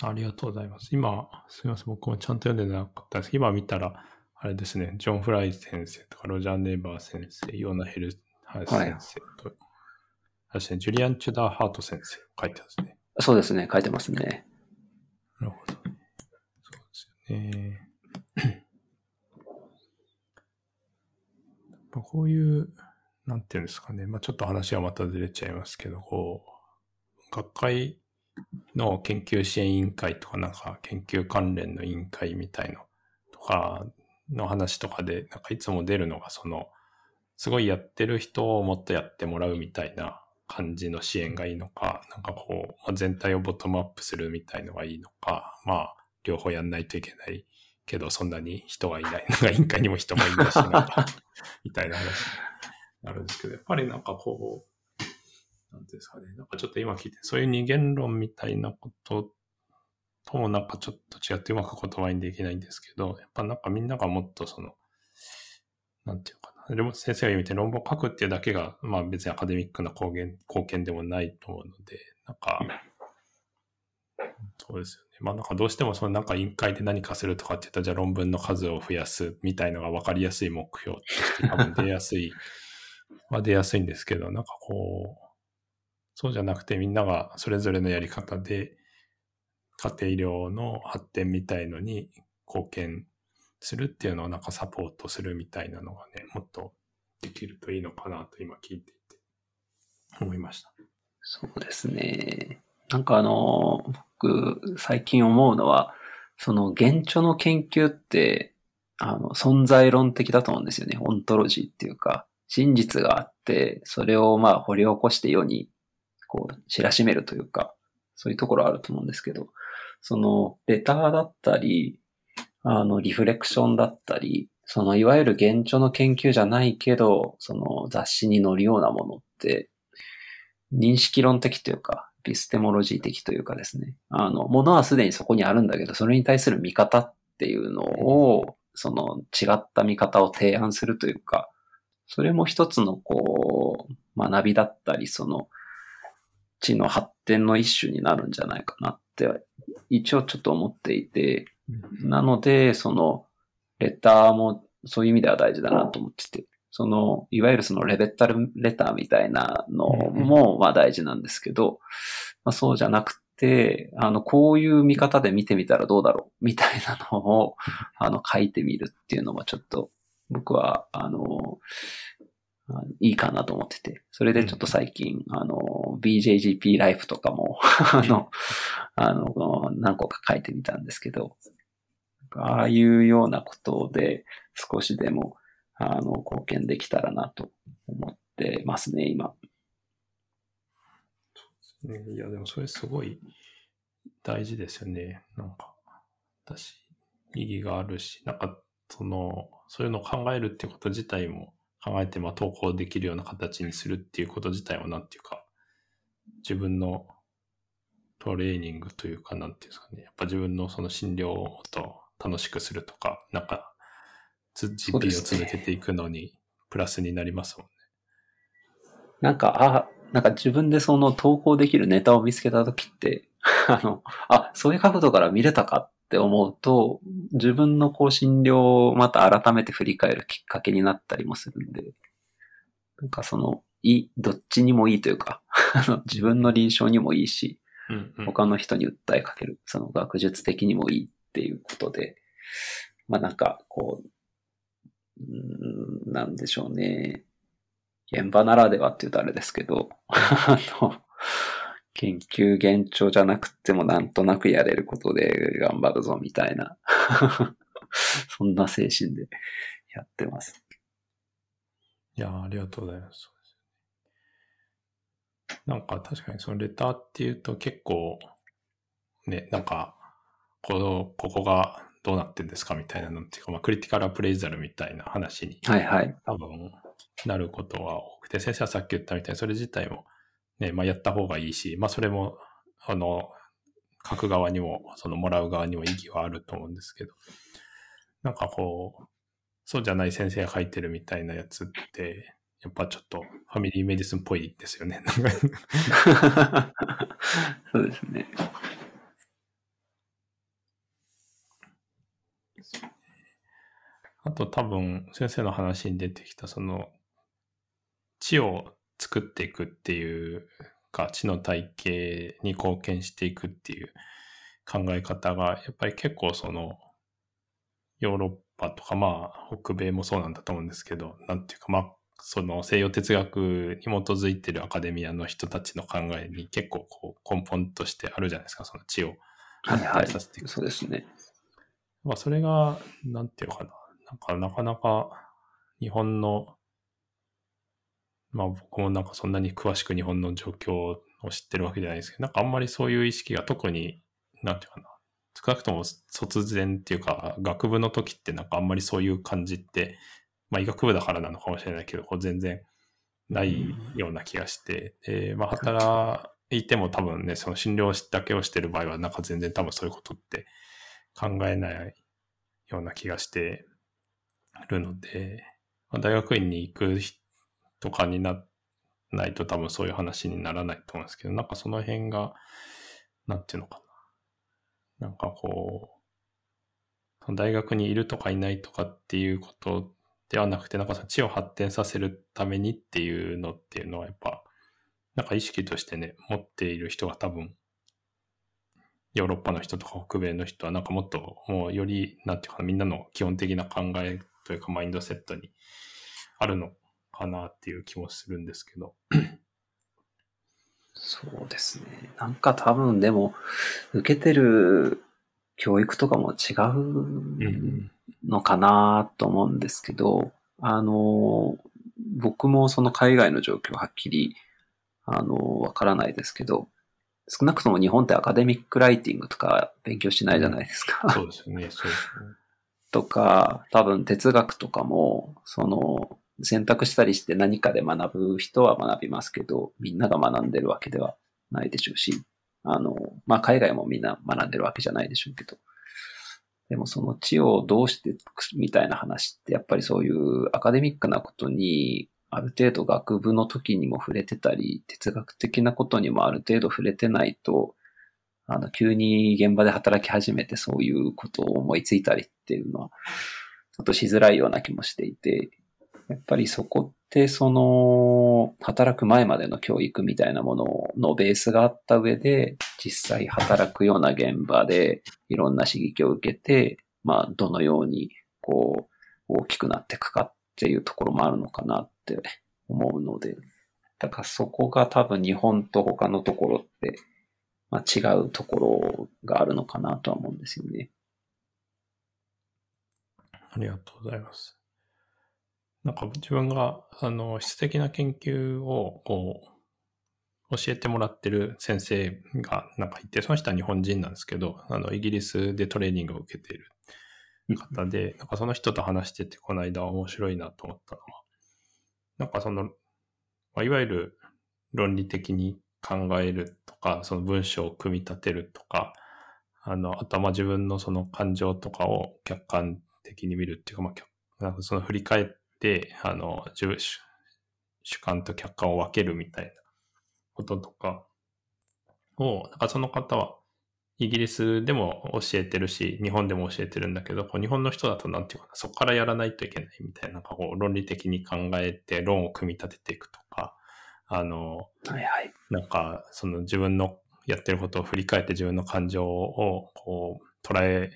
ありがとうございます。今、すみません、僕もちゃんと読んでなかったです今見たら、あれですね、ジョン・フライ先生とか、ロジャー・ネイバー先生、ヨーナ・ヘルハイ先生と、はいですね、ジュリアン・チュダー・ハート先生書いてますね。そうですね、書いてますね。なるほど。そうですよね。こういう、なんていうんですかね。まあちょっと話はまたずれちゃいますけど、こう、学会の研究支援委員会とか、なんか研究関連の委員会みたいのとかの話とかで、なんかいつも出るのが、その、すごいやってる人をもっとやってもらうみたいな感じの支援がいいのか、なんかこう、まあ、全体をボトムアップするみたいのがいいのか、まあ、両方やんないといけないけど、そんなに人がいない。[laughs] なんか委員会にも人もいないし、なんか、[laughs] みたいな話になるんですけど、やっぱりなんかこう、なんていうんですかね、なんかちょっと今聞いて、そういう二元論みたいなことともなんかちょっと違ってうまく言葉にできないんですけど、やっぱなんかみんながもっとその、なんていうか先生が言うみたいに論文を書くっていうだけが、まあ別にアカデミックな貢献貢献でもないと思うので、なんか、そうですよね。まあなんかどうしてもそのなんか委員会で何かするとかって言ったら、じゃあ論文の数を増やすみたいのが分かりやすい目標として多分出やすい、[laughs] は出やすいんですけど、なんかこう、そうじゃなくてみんながそれぞれのやり方で家庭医療の発展みたいのに貢献するっていうのをなんかサポートするみたいなのがね、もっとできるといいのかなと今聞いていて思いました。そうですね。なんかあの、僕最近思うのは、その現著の研究って、あの、存在論的だと思うんですよね。オントロジーっていうか、真実があって、それをまあ掘り起こして世に、こう、知らしめるというか、そういうところあると思うんですけど、その、レターだったり、あの、リフレクションだったり、その、いわゆる現状の研究じゃないけど、その雑誌に載るようなものって、認識論的というか、ビステモロジー的というかですね。あの、ものはすでにそこにあるんだけど、それに対する見方っていうのを、その違った見方を提案するというか、それも一つのこう、学びだったり、その、知の発展の一種になるんじゃないかなって、一応ちょっと思っていて、なので、その、レターもそういう意味では大事だなと思ってて、その、いわゆるそのレベッタルレターみたいなのも、まあ大事なんですけど、まあそうじゃなくて、あの、こういう見方で見てみたらどうだろうみたいなのを、あの、書いてみるっていうのもちょっと、僕は、あの、いいかなと思ってて。それでちょっと最近、あの、BJGP ライフとかも [laughs] あの、あの、何個か書いてみたんですけど、ああいうようなことで少しでも、あの、貢献できたらなと思ってますね、今。ねいや、でもそれすごい大事ですよね。なんか、私、意義があるし、なんか、その、そういうのを考えるってこと自体も考えて、まあ、投稿できるような形にするっていうこと自体は、なんていうか、自分のトレーニングというか、なんていうんですかね。やっぱ自分のその診療と楽しくするとか、なんか、GP を続けていくのに、プラスになりますもんね。なんか、あ、なんか自分でその投稿できるネタを見つけたときって、[laughs] あの、あ、そういう角度から見れたかって思うと、自分のこう診療をまた改めて振り返るきっかけになったりもするんで、なんかその、いい、どっちにもいいというか、[laughs] 自分の臨床にもいいし、うんうん、他の人に訴えかける、その学術的にもいいっていうことで、まあなんかこう、うんなんでしょうね。現場ならではって言うとあれですけど、[laughs] あの、研究現状じゃなくてもなんとなくやれることで頑張るぞみたいな [laughs] そんな精神でやってます。いや、ありがとうございます。なんか確かにそのレターっていうと結構、ね、なんか、この、ここがどうなってんですかみたいなのっていうか、まあ、クリティカルアプレイザルみたいな話にはいはい。多分なることは多くて、先生はさっき言ったみたいにそれ自体もね、まあ、やった方がいいし、まあ、それも、あの、書く側にも、そのもらう側にも意義はあると思うんですけど、なんかこう、そうじゃない先生が書いてるみたいなやつって、やっぱちょっとファミリーメディスンっぽいですよね。[laughs] そうですね。あと多分先生の話に出てきたその知を作っていくっていうか知の体系に貢献していくっていう考え方がやっぱり結構そのヨーロッパとかまあ北米もそうなんだと思うんですけどなんていうかまあその西洋哲学に基づいてるアカデミアの人たちの考えに結構こう根本としてあるじゃないですかその知をはいはいさせてい。くそうですね。まあ、それが、なんていうのかな。なんか、なかなか、日本の、まあ僕もなんかそんなに詳しく日本の状況を知ってるわけじゃないですけど、なんかあんまりそういう意識が特に、なんていうかな。少なくとも卒前っていうか、学部の時ってなんかあんまりそういう感じって、まあ医学部だからなのかもしれないけど、こう全然ないような気がして、で、まあ働いても多分ね、その診療だけをしてる場合は、なんか全然多分そういうことって考えないような気がしてるので、まあ、大学院に行く人とかになないと多分そういう話にならないと思うんですけど、なんかその辺が、なんていうのかな。なんかこう、大学にいるとかいないとかっていうことではなくて、なんかその知を発展させるためにっていうのっていうのはやっぱ、なんか意識としてね、持っている人が多分ヨーロッパの人とか北米の人はなんかもっともうより、なんていうかな、みんなの基本的な考えというかマインドセットにあるのかなっていう気もするんですけど。そうですね。なんか多分でも、受けてる教育とかも違うのかなと思うんですけど、あの、僕もその海外の状況はっきり、あの、わからないですけど、少なくとも日本ってアカデミックライティングとか勉強しないじゃないですか。そうですよね、そうですね。とか、多分哲学とかも、その、選択したりして何かで学ぶ人は学びますけど、みんなが学んでるわけではないでしょうし、あの、まあ、海外もみんな学んでるわけじゃないでしょうけど、でもその知をどうしていくみたいな話って、やっぱりそういうアカデミックなことに、ある程度学部の時にも触れてたり、哲学的なことにもある程度触れてないと、あの、急に現場で働き始めてそういうことを思いついたりっていうのは、ちょっとしづらいような気もしていて、やっぱりそこってその、働く前までの教育みたいなもののベースがあった上で、実際働くような現場でいろんな刺激を受けて、まあ、どのように、こう、大きくなっていくかっていうところもあるのかなって思うので、だからそこが多分日本と他のところって、まあ、違うところがあるのかなとは思うんですよね。ありがとうございます。なんか自分が、あの、質的な研究を、こう、教えてもらってる先生がなんかいて、その人は日本人なんですけど、あの、イギリスでトレーニングを受けている方で、なんかその人と話してて、この間面白いなと思ったのは、なんかその、まあ、いわゆる論理的に考えるとか、その文章を組み立てるとか、あの、あとはまあ自分のその感情とかを客観的に見るっていうか、まあ、なんかその振り返って、あの、自分主主観と客観を分けるみたいなこととかを、なんかその方はイギリスでも教えてるし、日本でも教えてるんだけど、こう日本の人だとなんていうかな、そこからやらないといけないみたいな、なんかこう論理的に考えて論を組み立てていくとか、あの、はいはい。なんか、その自分のやってることを振り返って自分の感情をこう捉え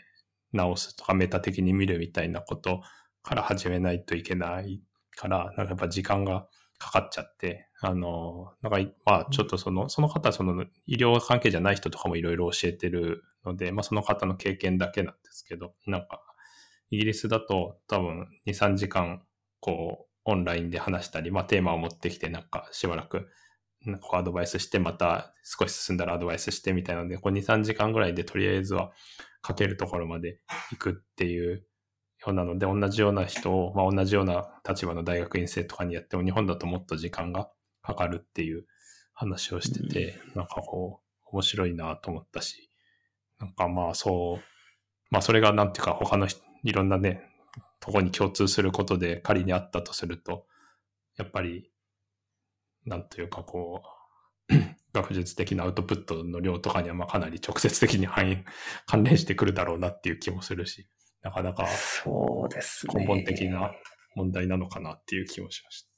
直すとかメタ的に見るみたいなことから始めないといけないから、なんかやっぱ時間がかかっちゃって、あの、なんかい、まあちょっとその、その方はその医療関係じゃない人とかもいろいろ教えてるので、まあその方の経験だけなんですけど、なんか、イギリスだと多分2、3時間、こう、オンラインで話したり、まあテーマを持ってきてなんかしばらくなんかアドバイスして、また少し進んだらアドバイスしてみたいなので、こう2、3時間ぐらいでとりあえずは書けるところまで行くっていうようなので、同じような人を、まあ同じような立場の大学院生とかにやっても、日本だともっと時間がかかるっていう話をしてて、うん、なんかこう、面白いなと思ったし、なんかまあそう、まあそれがなんていうか他のいろんなね、とこに共通することで仮にあったとすると、やっぱりなんというかこう、[clears throat] 学術的なアウトプットの量とかにはまあかなり直接的に反 [laughs] 関連してくるだろうなっていう気もするし、なかなかそうです根本的な問題なのかなっていう気もしました。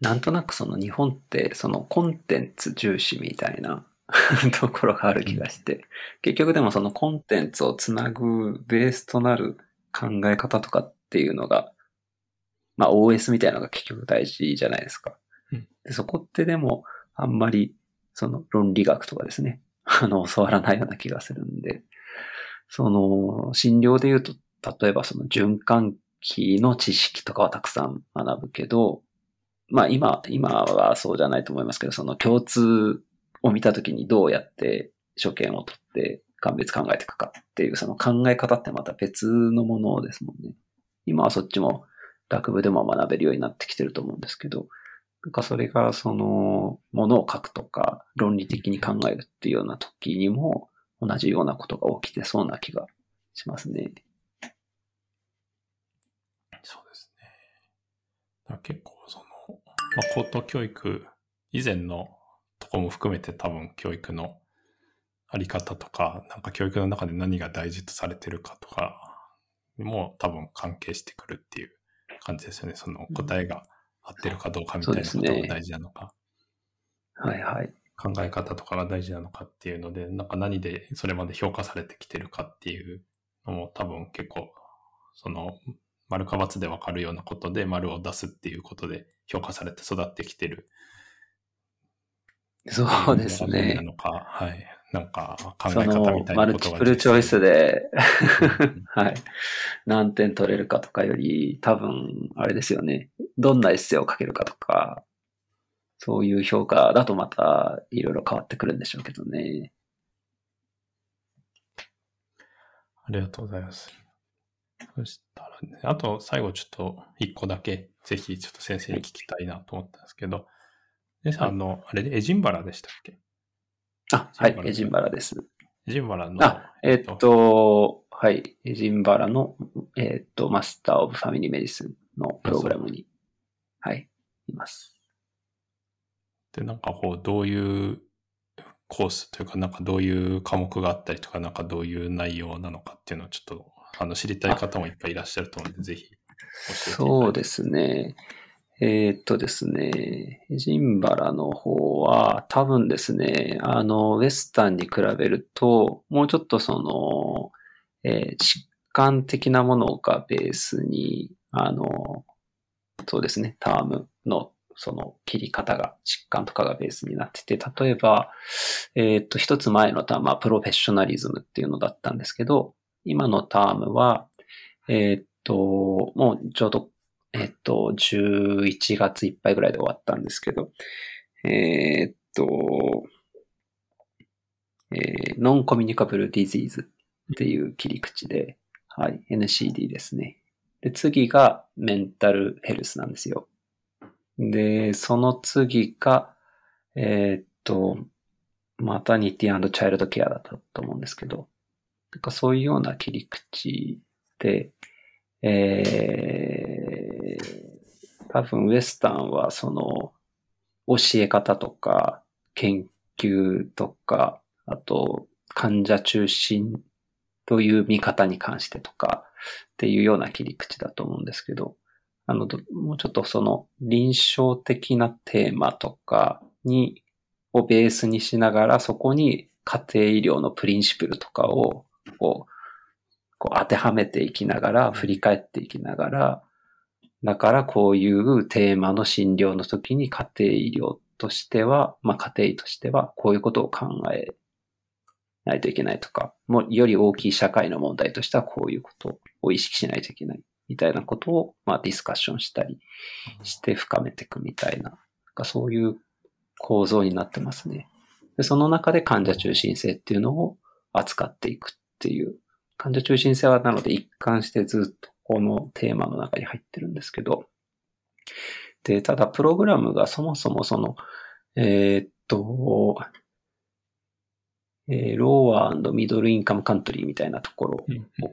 なんとなくその日本ってそのコンテンツ重視みたいな [laughs] ところがある気がして、結局でもそのコンテンツをつなぐベースとなる考え方とかっていうのがまあ OS みたいなのが結局大事じゃないですか。うん、でそこってでもあんまりその論理学とかですね、[laughs] あの、教わらないような気がするんで、その、診療で言うと、例えばその循環器の知識とかはたくさん学ぶけど、まあ今、今はそうじゃないと思いますけど、その共通を見たときにどうやって所見を取って鑑別考えていくかっていうその考え方ってまた別のものですもんね。今はそっちも学部でも学べるようになってきてると思うんですけど、なんかそれがその、ものを書くとか、論理的に考えるっていうような時にも、同じようなことが起きてそうな気がしますね。そうですね。結構その、まあ、高等教育以前のこも含めて多分教育のあり方とか、なんか教育の中で何が大事とされてるかとかも多分関係してくるっていう感じですよね。その答えが合ってるかどうかみたいなことが大事なのか。ね、はいはい。考え方とかが大事なのかっていうので、なんか何でそれまで評価されてきてるかっていうのも多分結構、その、丸か×で分かるようなことで丸を出すっていうことで評価されて育ってきてる。そうですね。なのか、はい。なんか考え方みたいなマルチプルチョイスで [laughs] はい。何点取れるかとかより、多分、あれですよね。どんなエッセイを書けるかとか、そういう評価だとまたいろいろ変わってくるんでしょうけどね。ありがとうございます。そしたらね、あと最後ちょっと一個だけ、ぜひちょっと先生に聞きたいなと思ったんですけど、でさ、あの、あれでエジンバラでしたっけ？あ、はい、エジンバラです。エジンバラの。あ、えー、っと、はい、エジンバラの、えー、っと、 Master of Family Medicine のプログラムに、はい、います。で、なんかこう、どういうコースというか、なんかどういう科目があったりとか、なんかどういう内容なのかっていうのをちょっと、あの、知りたい方もいっぱいいらっしゃると思うので、ぜひそうですね。えー、っとですね、ジンバラの方は多分ですね、あの、ウェスタンに比べると、もうちょっとその、えー、疾患的なものがベースに、あの、そうですね、タームのその切り方が、疾患とかがベースになってて、例えば、えー、っと、一つ前のタームはプロフェッショナリズムっていうのだったんですけど、今のタームは、えー、っと、もうちょうどえっと、11月いっぱいぐらいで終わったんですけど、えー、っと、えー、ノンコミュニカブルディジーズっていう切り口で、はい、NCD ですね。で、次がメンタルヘルスなんですよ。で、その次が、えー、っと、マタニティチャイルドケアだったと思うんですけど、なんかそういうような切り口で、えー、多分ウエスタンはその教え方とか研究とか、あと患者中心という見方に関してとかっていうような切り口だと思うんですけど、あの、もうちょっとその臨床的なテーマとかに、をベースにしながら、そこに家庭医療のプリンシプルとかを、こう、こう当てはめていきながら、振り返っていきながら、だからこういうテーマの診療の時に家庭医療としては、まあ家庭医としてはこういうことを考えないといけないとか、もうより大きい社会の問題としてはこういうことを意識しないといけない。みたいなことを、まあ、ディスカッションしたりして深めていくみたいな、なそういう構造になってますね。で、その中で患者中心性っていうのを扱っていくっていう。患者中心性はなので一貫してずっとこのテーマの中に入ってるんですけど、で、ただプログラムがそもそもその、えー、っと、えー、ローアーミドルインカムカントリーみたいなところ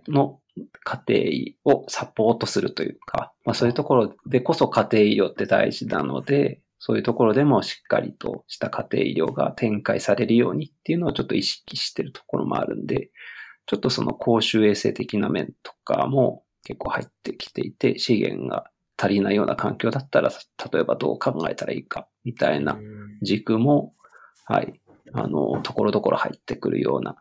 の家庭をサポートするというか、まあそういうところでこそ家庭医療って大事なので、そういうところでもしっかりとした家庭医療が展開されるようにっていうのをちょっと意識してるところもあるんで、ちょっとその公衆衛生的な面とかも結構入ってきていて、資源が足りないような環境だったら、例えばどう考えたらいいかみたいな軸も、はい、あの、ところどころ入ってくるような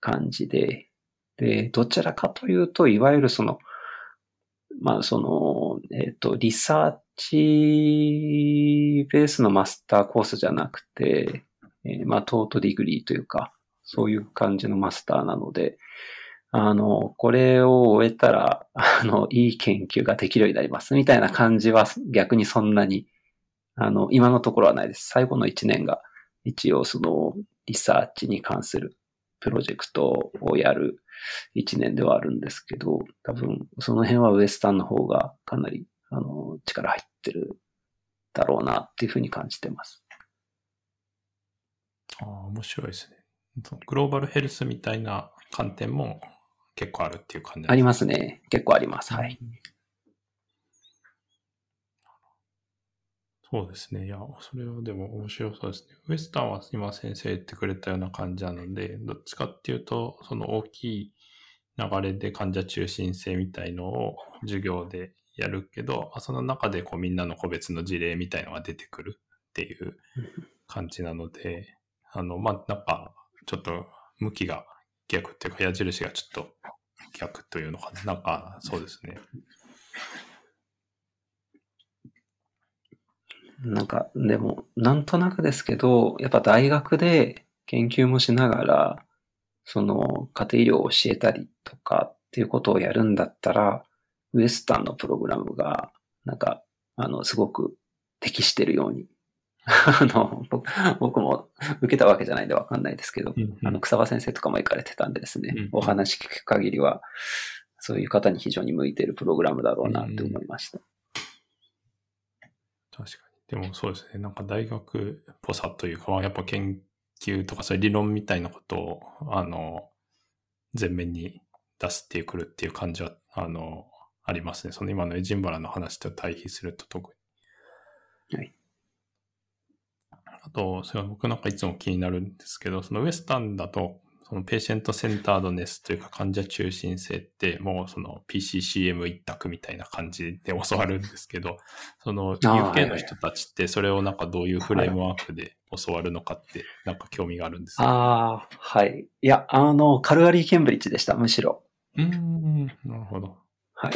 感じで、で、どちらかというと、いわゆるその、まあ、その、えっ、ー、と、 research base の master course じゃなくて、えー、まあ、 taught degree というか、そういう感じのマスターなので、あの、これを終えたら、あの、いい研究ができるようになります、みたいな感じは逆にそんなに、あの、今のところはないです。最後の1年が、一応その、リサーチに関するプロジェクトをやる1年ではあるんですけど、多分、その辺はウエスタンの方がかなり、あの、力入ってるだろうなっていうふうに感じてます。ああ、面白いですね。グローバルヘルスみたいな観点も結構あるっていう感じありますね。結構あります。はい。そうですね。いや、それはでも面白そうですね。ウエスタンは今先生言ってくれたような感じなので、どっちかっていうと、その大きい流れで患者中心性みたいのを授業でやるけど、まあ、その中でこうみんなの個別の事例みたいのが出てくるっていう感じなので、あの、まあ、なんか、ちょっと向きが逆っていうか矢印がちょっと逆というのかな。なんか、そうですね。[laughs] なんか、でも、なんとなくですけど、やっぱ大学で研究もしながら、その家庭医療を教えたりとかっていうことをやるんだったら、ウエスタンのプログラムが、なんか、あの、すごく適してるように [laughs] あの、僕も受けたわけじゃないんでわかんないですけど、うんうん、あの、草場先生とかも行かれてたんでですね、うんうん、お話聞く限りは、そういう方に非常に向いているプログラムだろうなって思いました。確かに。でもそうですね、なんか大学っぽさというか、やっぱ研究とかそういう理論みたいなことを、あの、前面に出してくるっていう感じは、あの、ありますね。その今のエジンバラの話と対比すると特に。はい。あと、それは僕なんかいつも気になるんですけど、そのウエスタンだと、そのペーシェントセンタードネスというか患者中心性ってもうその PCCM 一択みたいな感じで教わるんですけど、その UK の人たちってそれをなんかどういうフレームワークで教わるのかってなんか興味があるんですか、ああ、はい。いや、あの、カルガリー・ケンブリッジでした、むしろ。うん、なるほど。はい。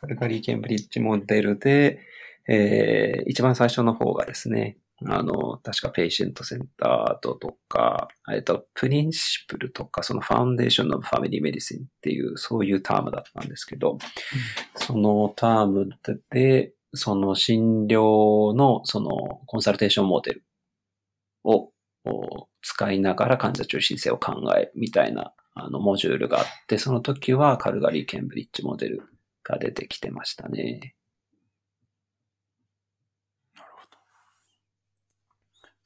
カルガリー・ケンブリッジモデルで、えー、一番最初の方がですね、あの、確かペイシェントセンタードとか、えっと、プリンシプルとか、そのファウンデーションのファミリーメディシンっていう、そういうタームだったんですけど、うん、そのタームで、その診療の、そのコンサルテーションモデルを使いながら患者中心性を考えるみたいなあのモジュールがあって、その時はカルガリー・ケンブリッジモデルが出てきてましたね。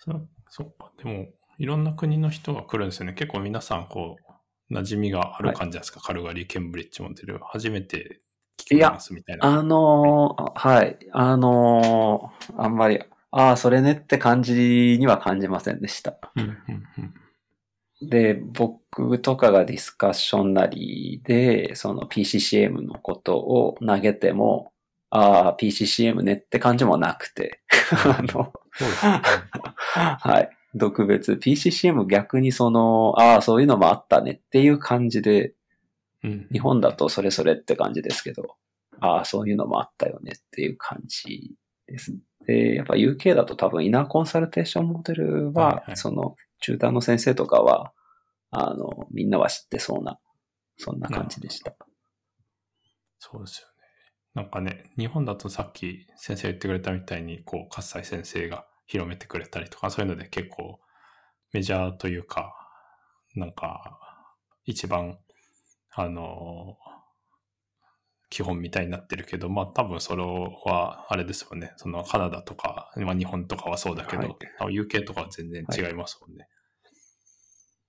そそっか。でも、いろんな国の人が来るんですよね。結構皆さん、こう、馴染みがある感じですか、はい、カルガリー、ケンブリッジモデル。初めて聞きますみたいな。いあのー、はい。あのー、あんまり、ああ、それねって感じには感じませんでした。で、僕とかがディスカッションなりで、その PCCM のことを投げても、ああ、PCCM ねって感じもなくて、[laughs] あの、はい。特別。PCCM 逆にその、ああ、そういうのもあったねっていう感じで、うん、日本だとそれそれって感じですけど、ああ、そういうのもあったよねっていう感じです。で、やっぱ UK だと多分イナーコンサルテーションモデルは、はいはい、その、チューターの先生とかは、あの、みんなは知ってそうな、そんな感じでした。そうですよね。なんかね、日本だとさっき先生言ってくれたみたいに、こう、葛西先生が広めてくれたりとか、そういうので結構メジャーというか、なんか、一番、あの、基本みたいになってるけど、まあ多分それは、あれですよね。そのカナダとか、まあ日本とかはそうだけど、はい、UK とかは全然違いますもんね。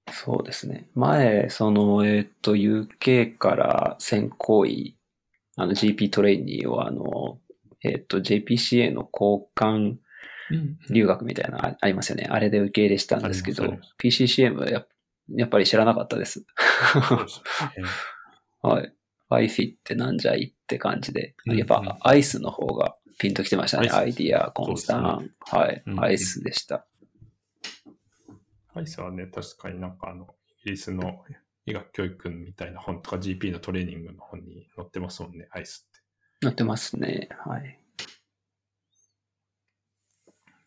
はい、そうですね。前、その、えっ、ー、と、UK から先行医、あの GP トレーニーをあの、えっ、ー、と、JPCA の交換留学みたいなありますよね。あれで受け入れしたんですけど、PCCM ややっぱり知らなかったです。[laughs] はい。ファイフィってなんじゃいって感じで、やっぱアイスの方がピンときてましたね。アイディア、コンスタン、ね、はい、アイスでした。アイスはね、確かになんかあの、イギリスの医学教育みたいな本とか GP のトレーニングの本に載ってますもんね、アイスって。載ってますね。はい。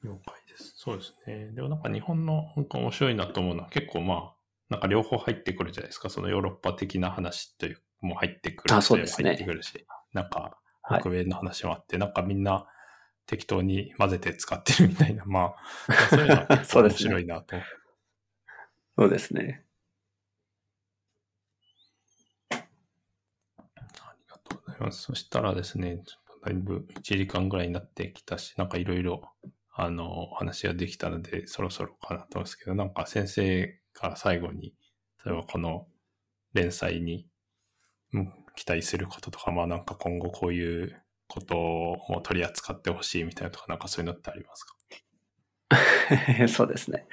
了解です。そうですね。でもなんか日本の本当面白いなと思うのは結構まあ、なんか両方入ってくるじゃないですか。そのヨーロッパ的な話というも入ってくる。あ、そうですね。入ってくるし、なんか、北米の話もあって、はい、なんかみんな適当に混ぜて使ってるみたいな、まあ、[laughs] そういうのは面白いなと。そうですね。ありがとうございます。そしたらですね、だいぶ1時間ぐらいになってきたし、なんかいろいろ、あの、お話ができたので、そろそろかなと思うんですけど、なんか先生から最後に、例えばこの連載にうん期待することとか、まあなんか今後こういうことを取り扱ってほしいみたいなとか、なんかそういうのってありますか？[laughs] そうですね。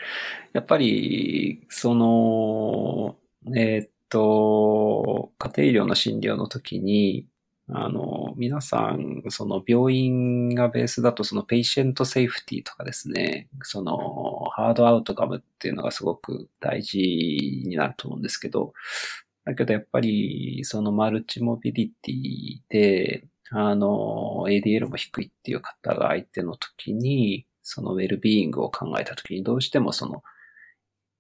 やっぱり、その、えー、っと、家庭医療の診療の時に、あの、皆さん、その病院がベースだと、その patient safety とかですね、その hard outcome っていうのがすごく大事になると思うんですけど、だけどやっぱり、その multimorbidity で、あの、ADL も低いっていう方が相手の時に、そのウェルビーイングを考えた時にどうしてもその、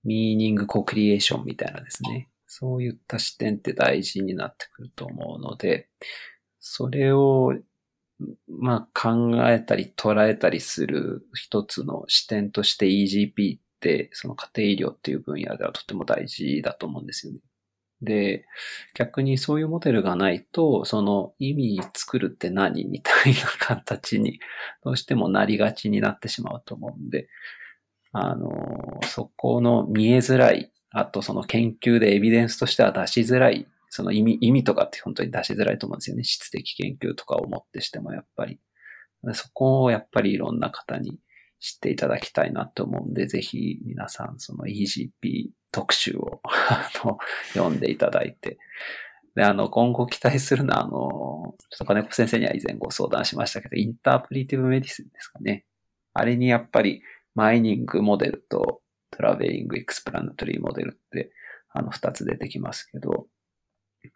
ミーニングコクリエーションみたいなですね、そういった視点って大事になってくると思うので、それを、まあ考えたり捉えたりする一つの視点として EGP って、その家庭医療っていう分野ではとても大事だと思うんですよね。で、逆にそういうモデルがないと、その意味作るって何みたいな形にどうしてもなりがちになってしまうと思うんで、あの、そこの見えづらい、あとその研究でエビデンスとしては出しづらい、その意味、意味とかって本当に出しづらいと思うんですよね。質的研究とかをもってしてもやっぱり。そこをやっぱりいろんな方に知っていただきたいなと思うんで、ぜひ皆さんその EGP 特集を [laughs] 読んでいただいて、で、あの、今後期待するのは、あの、ちょっと金子先生には以前ご相談しましたけど、 interpretive medicine ですかね。あれにやっぱり、 mining model と traveling explanatory model って、あの、二つ出てきますけど、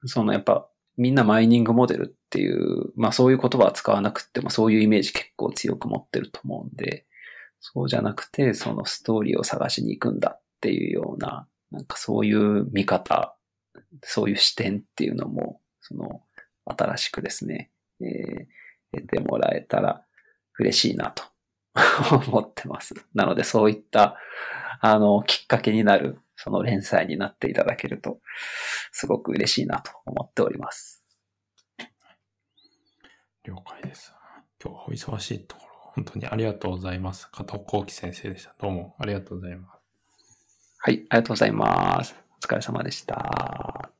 そのやっぱ、みんな mining model っていう、まあそういう言葉は使わなくてもそういうイメージ結構強く持ってると思うんで、そうじゃなくて、そのストーリーを探しに行くんだっていうような、なんかそういう見方、そういう視点っていうのも、その、新しくですね、えー、得てもらえたら嬉しいなと [laughs] 思ってます。なのでそういった、あの、きっかけになる、その連載になっていただけると、すごく嬉しいなと思っております。了解です。今日はお忙しいところ、本当にありがとうございます。加藤幸喜先生でした。どうもありがとうございます。はい、ありがとうございます。お疲れ様でした。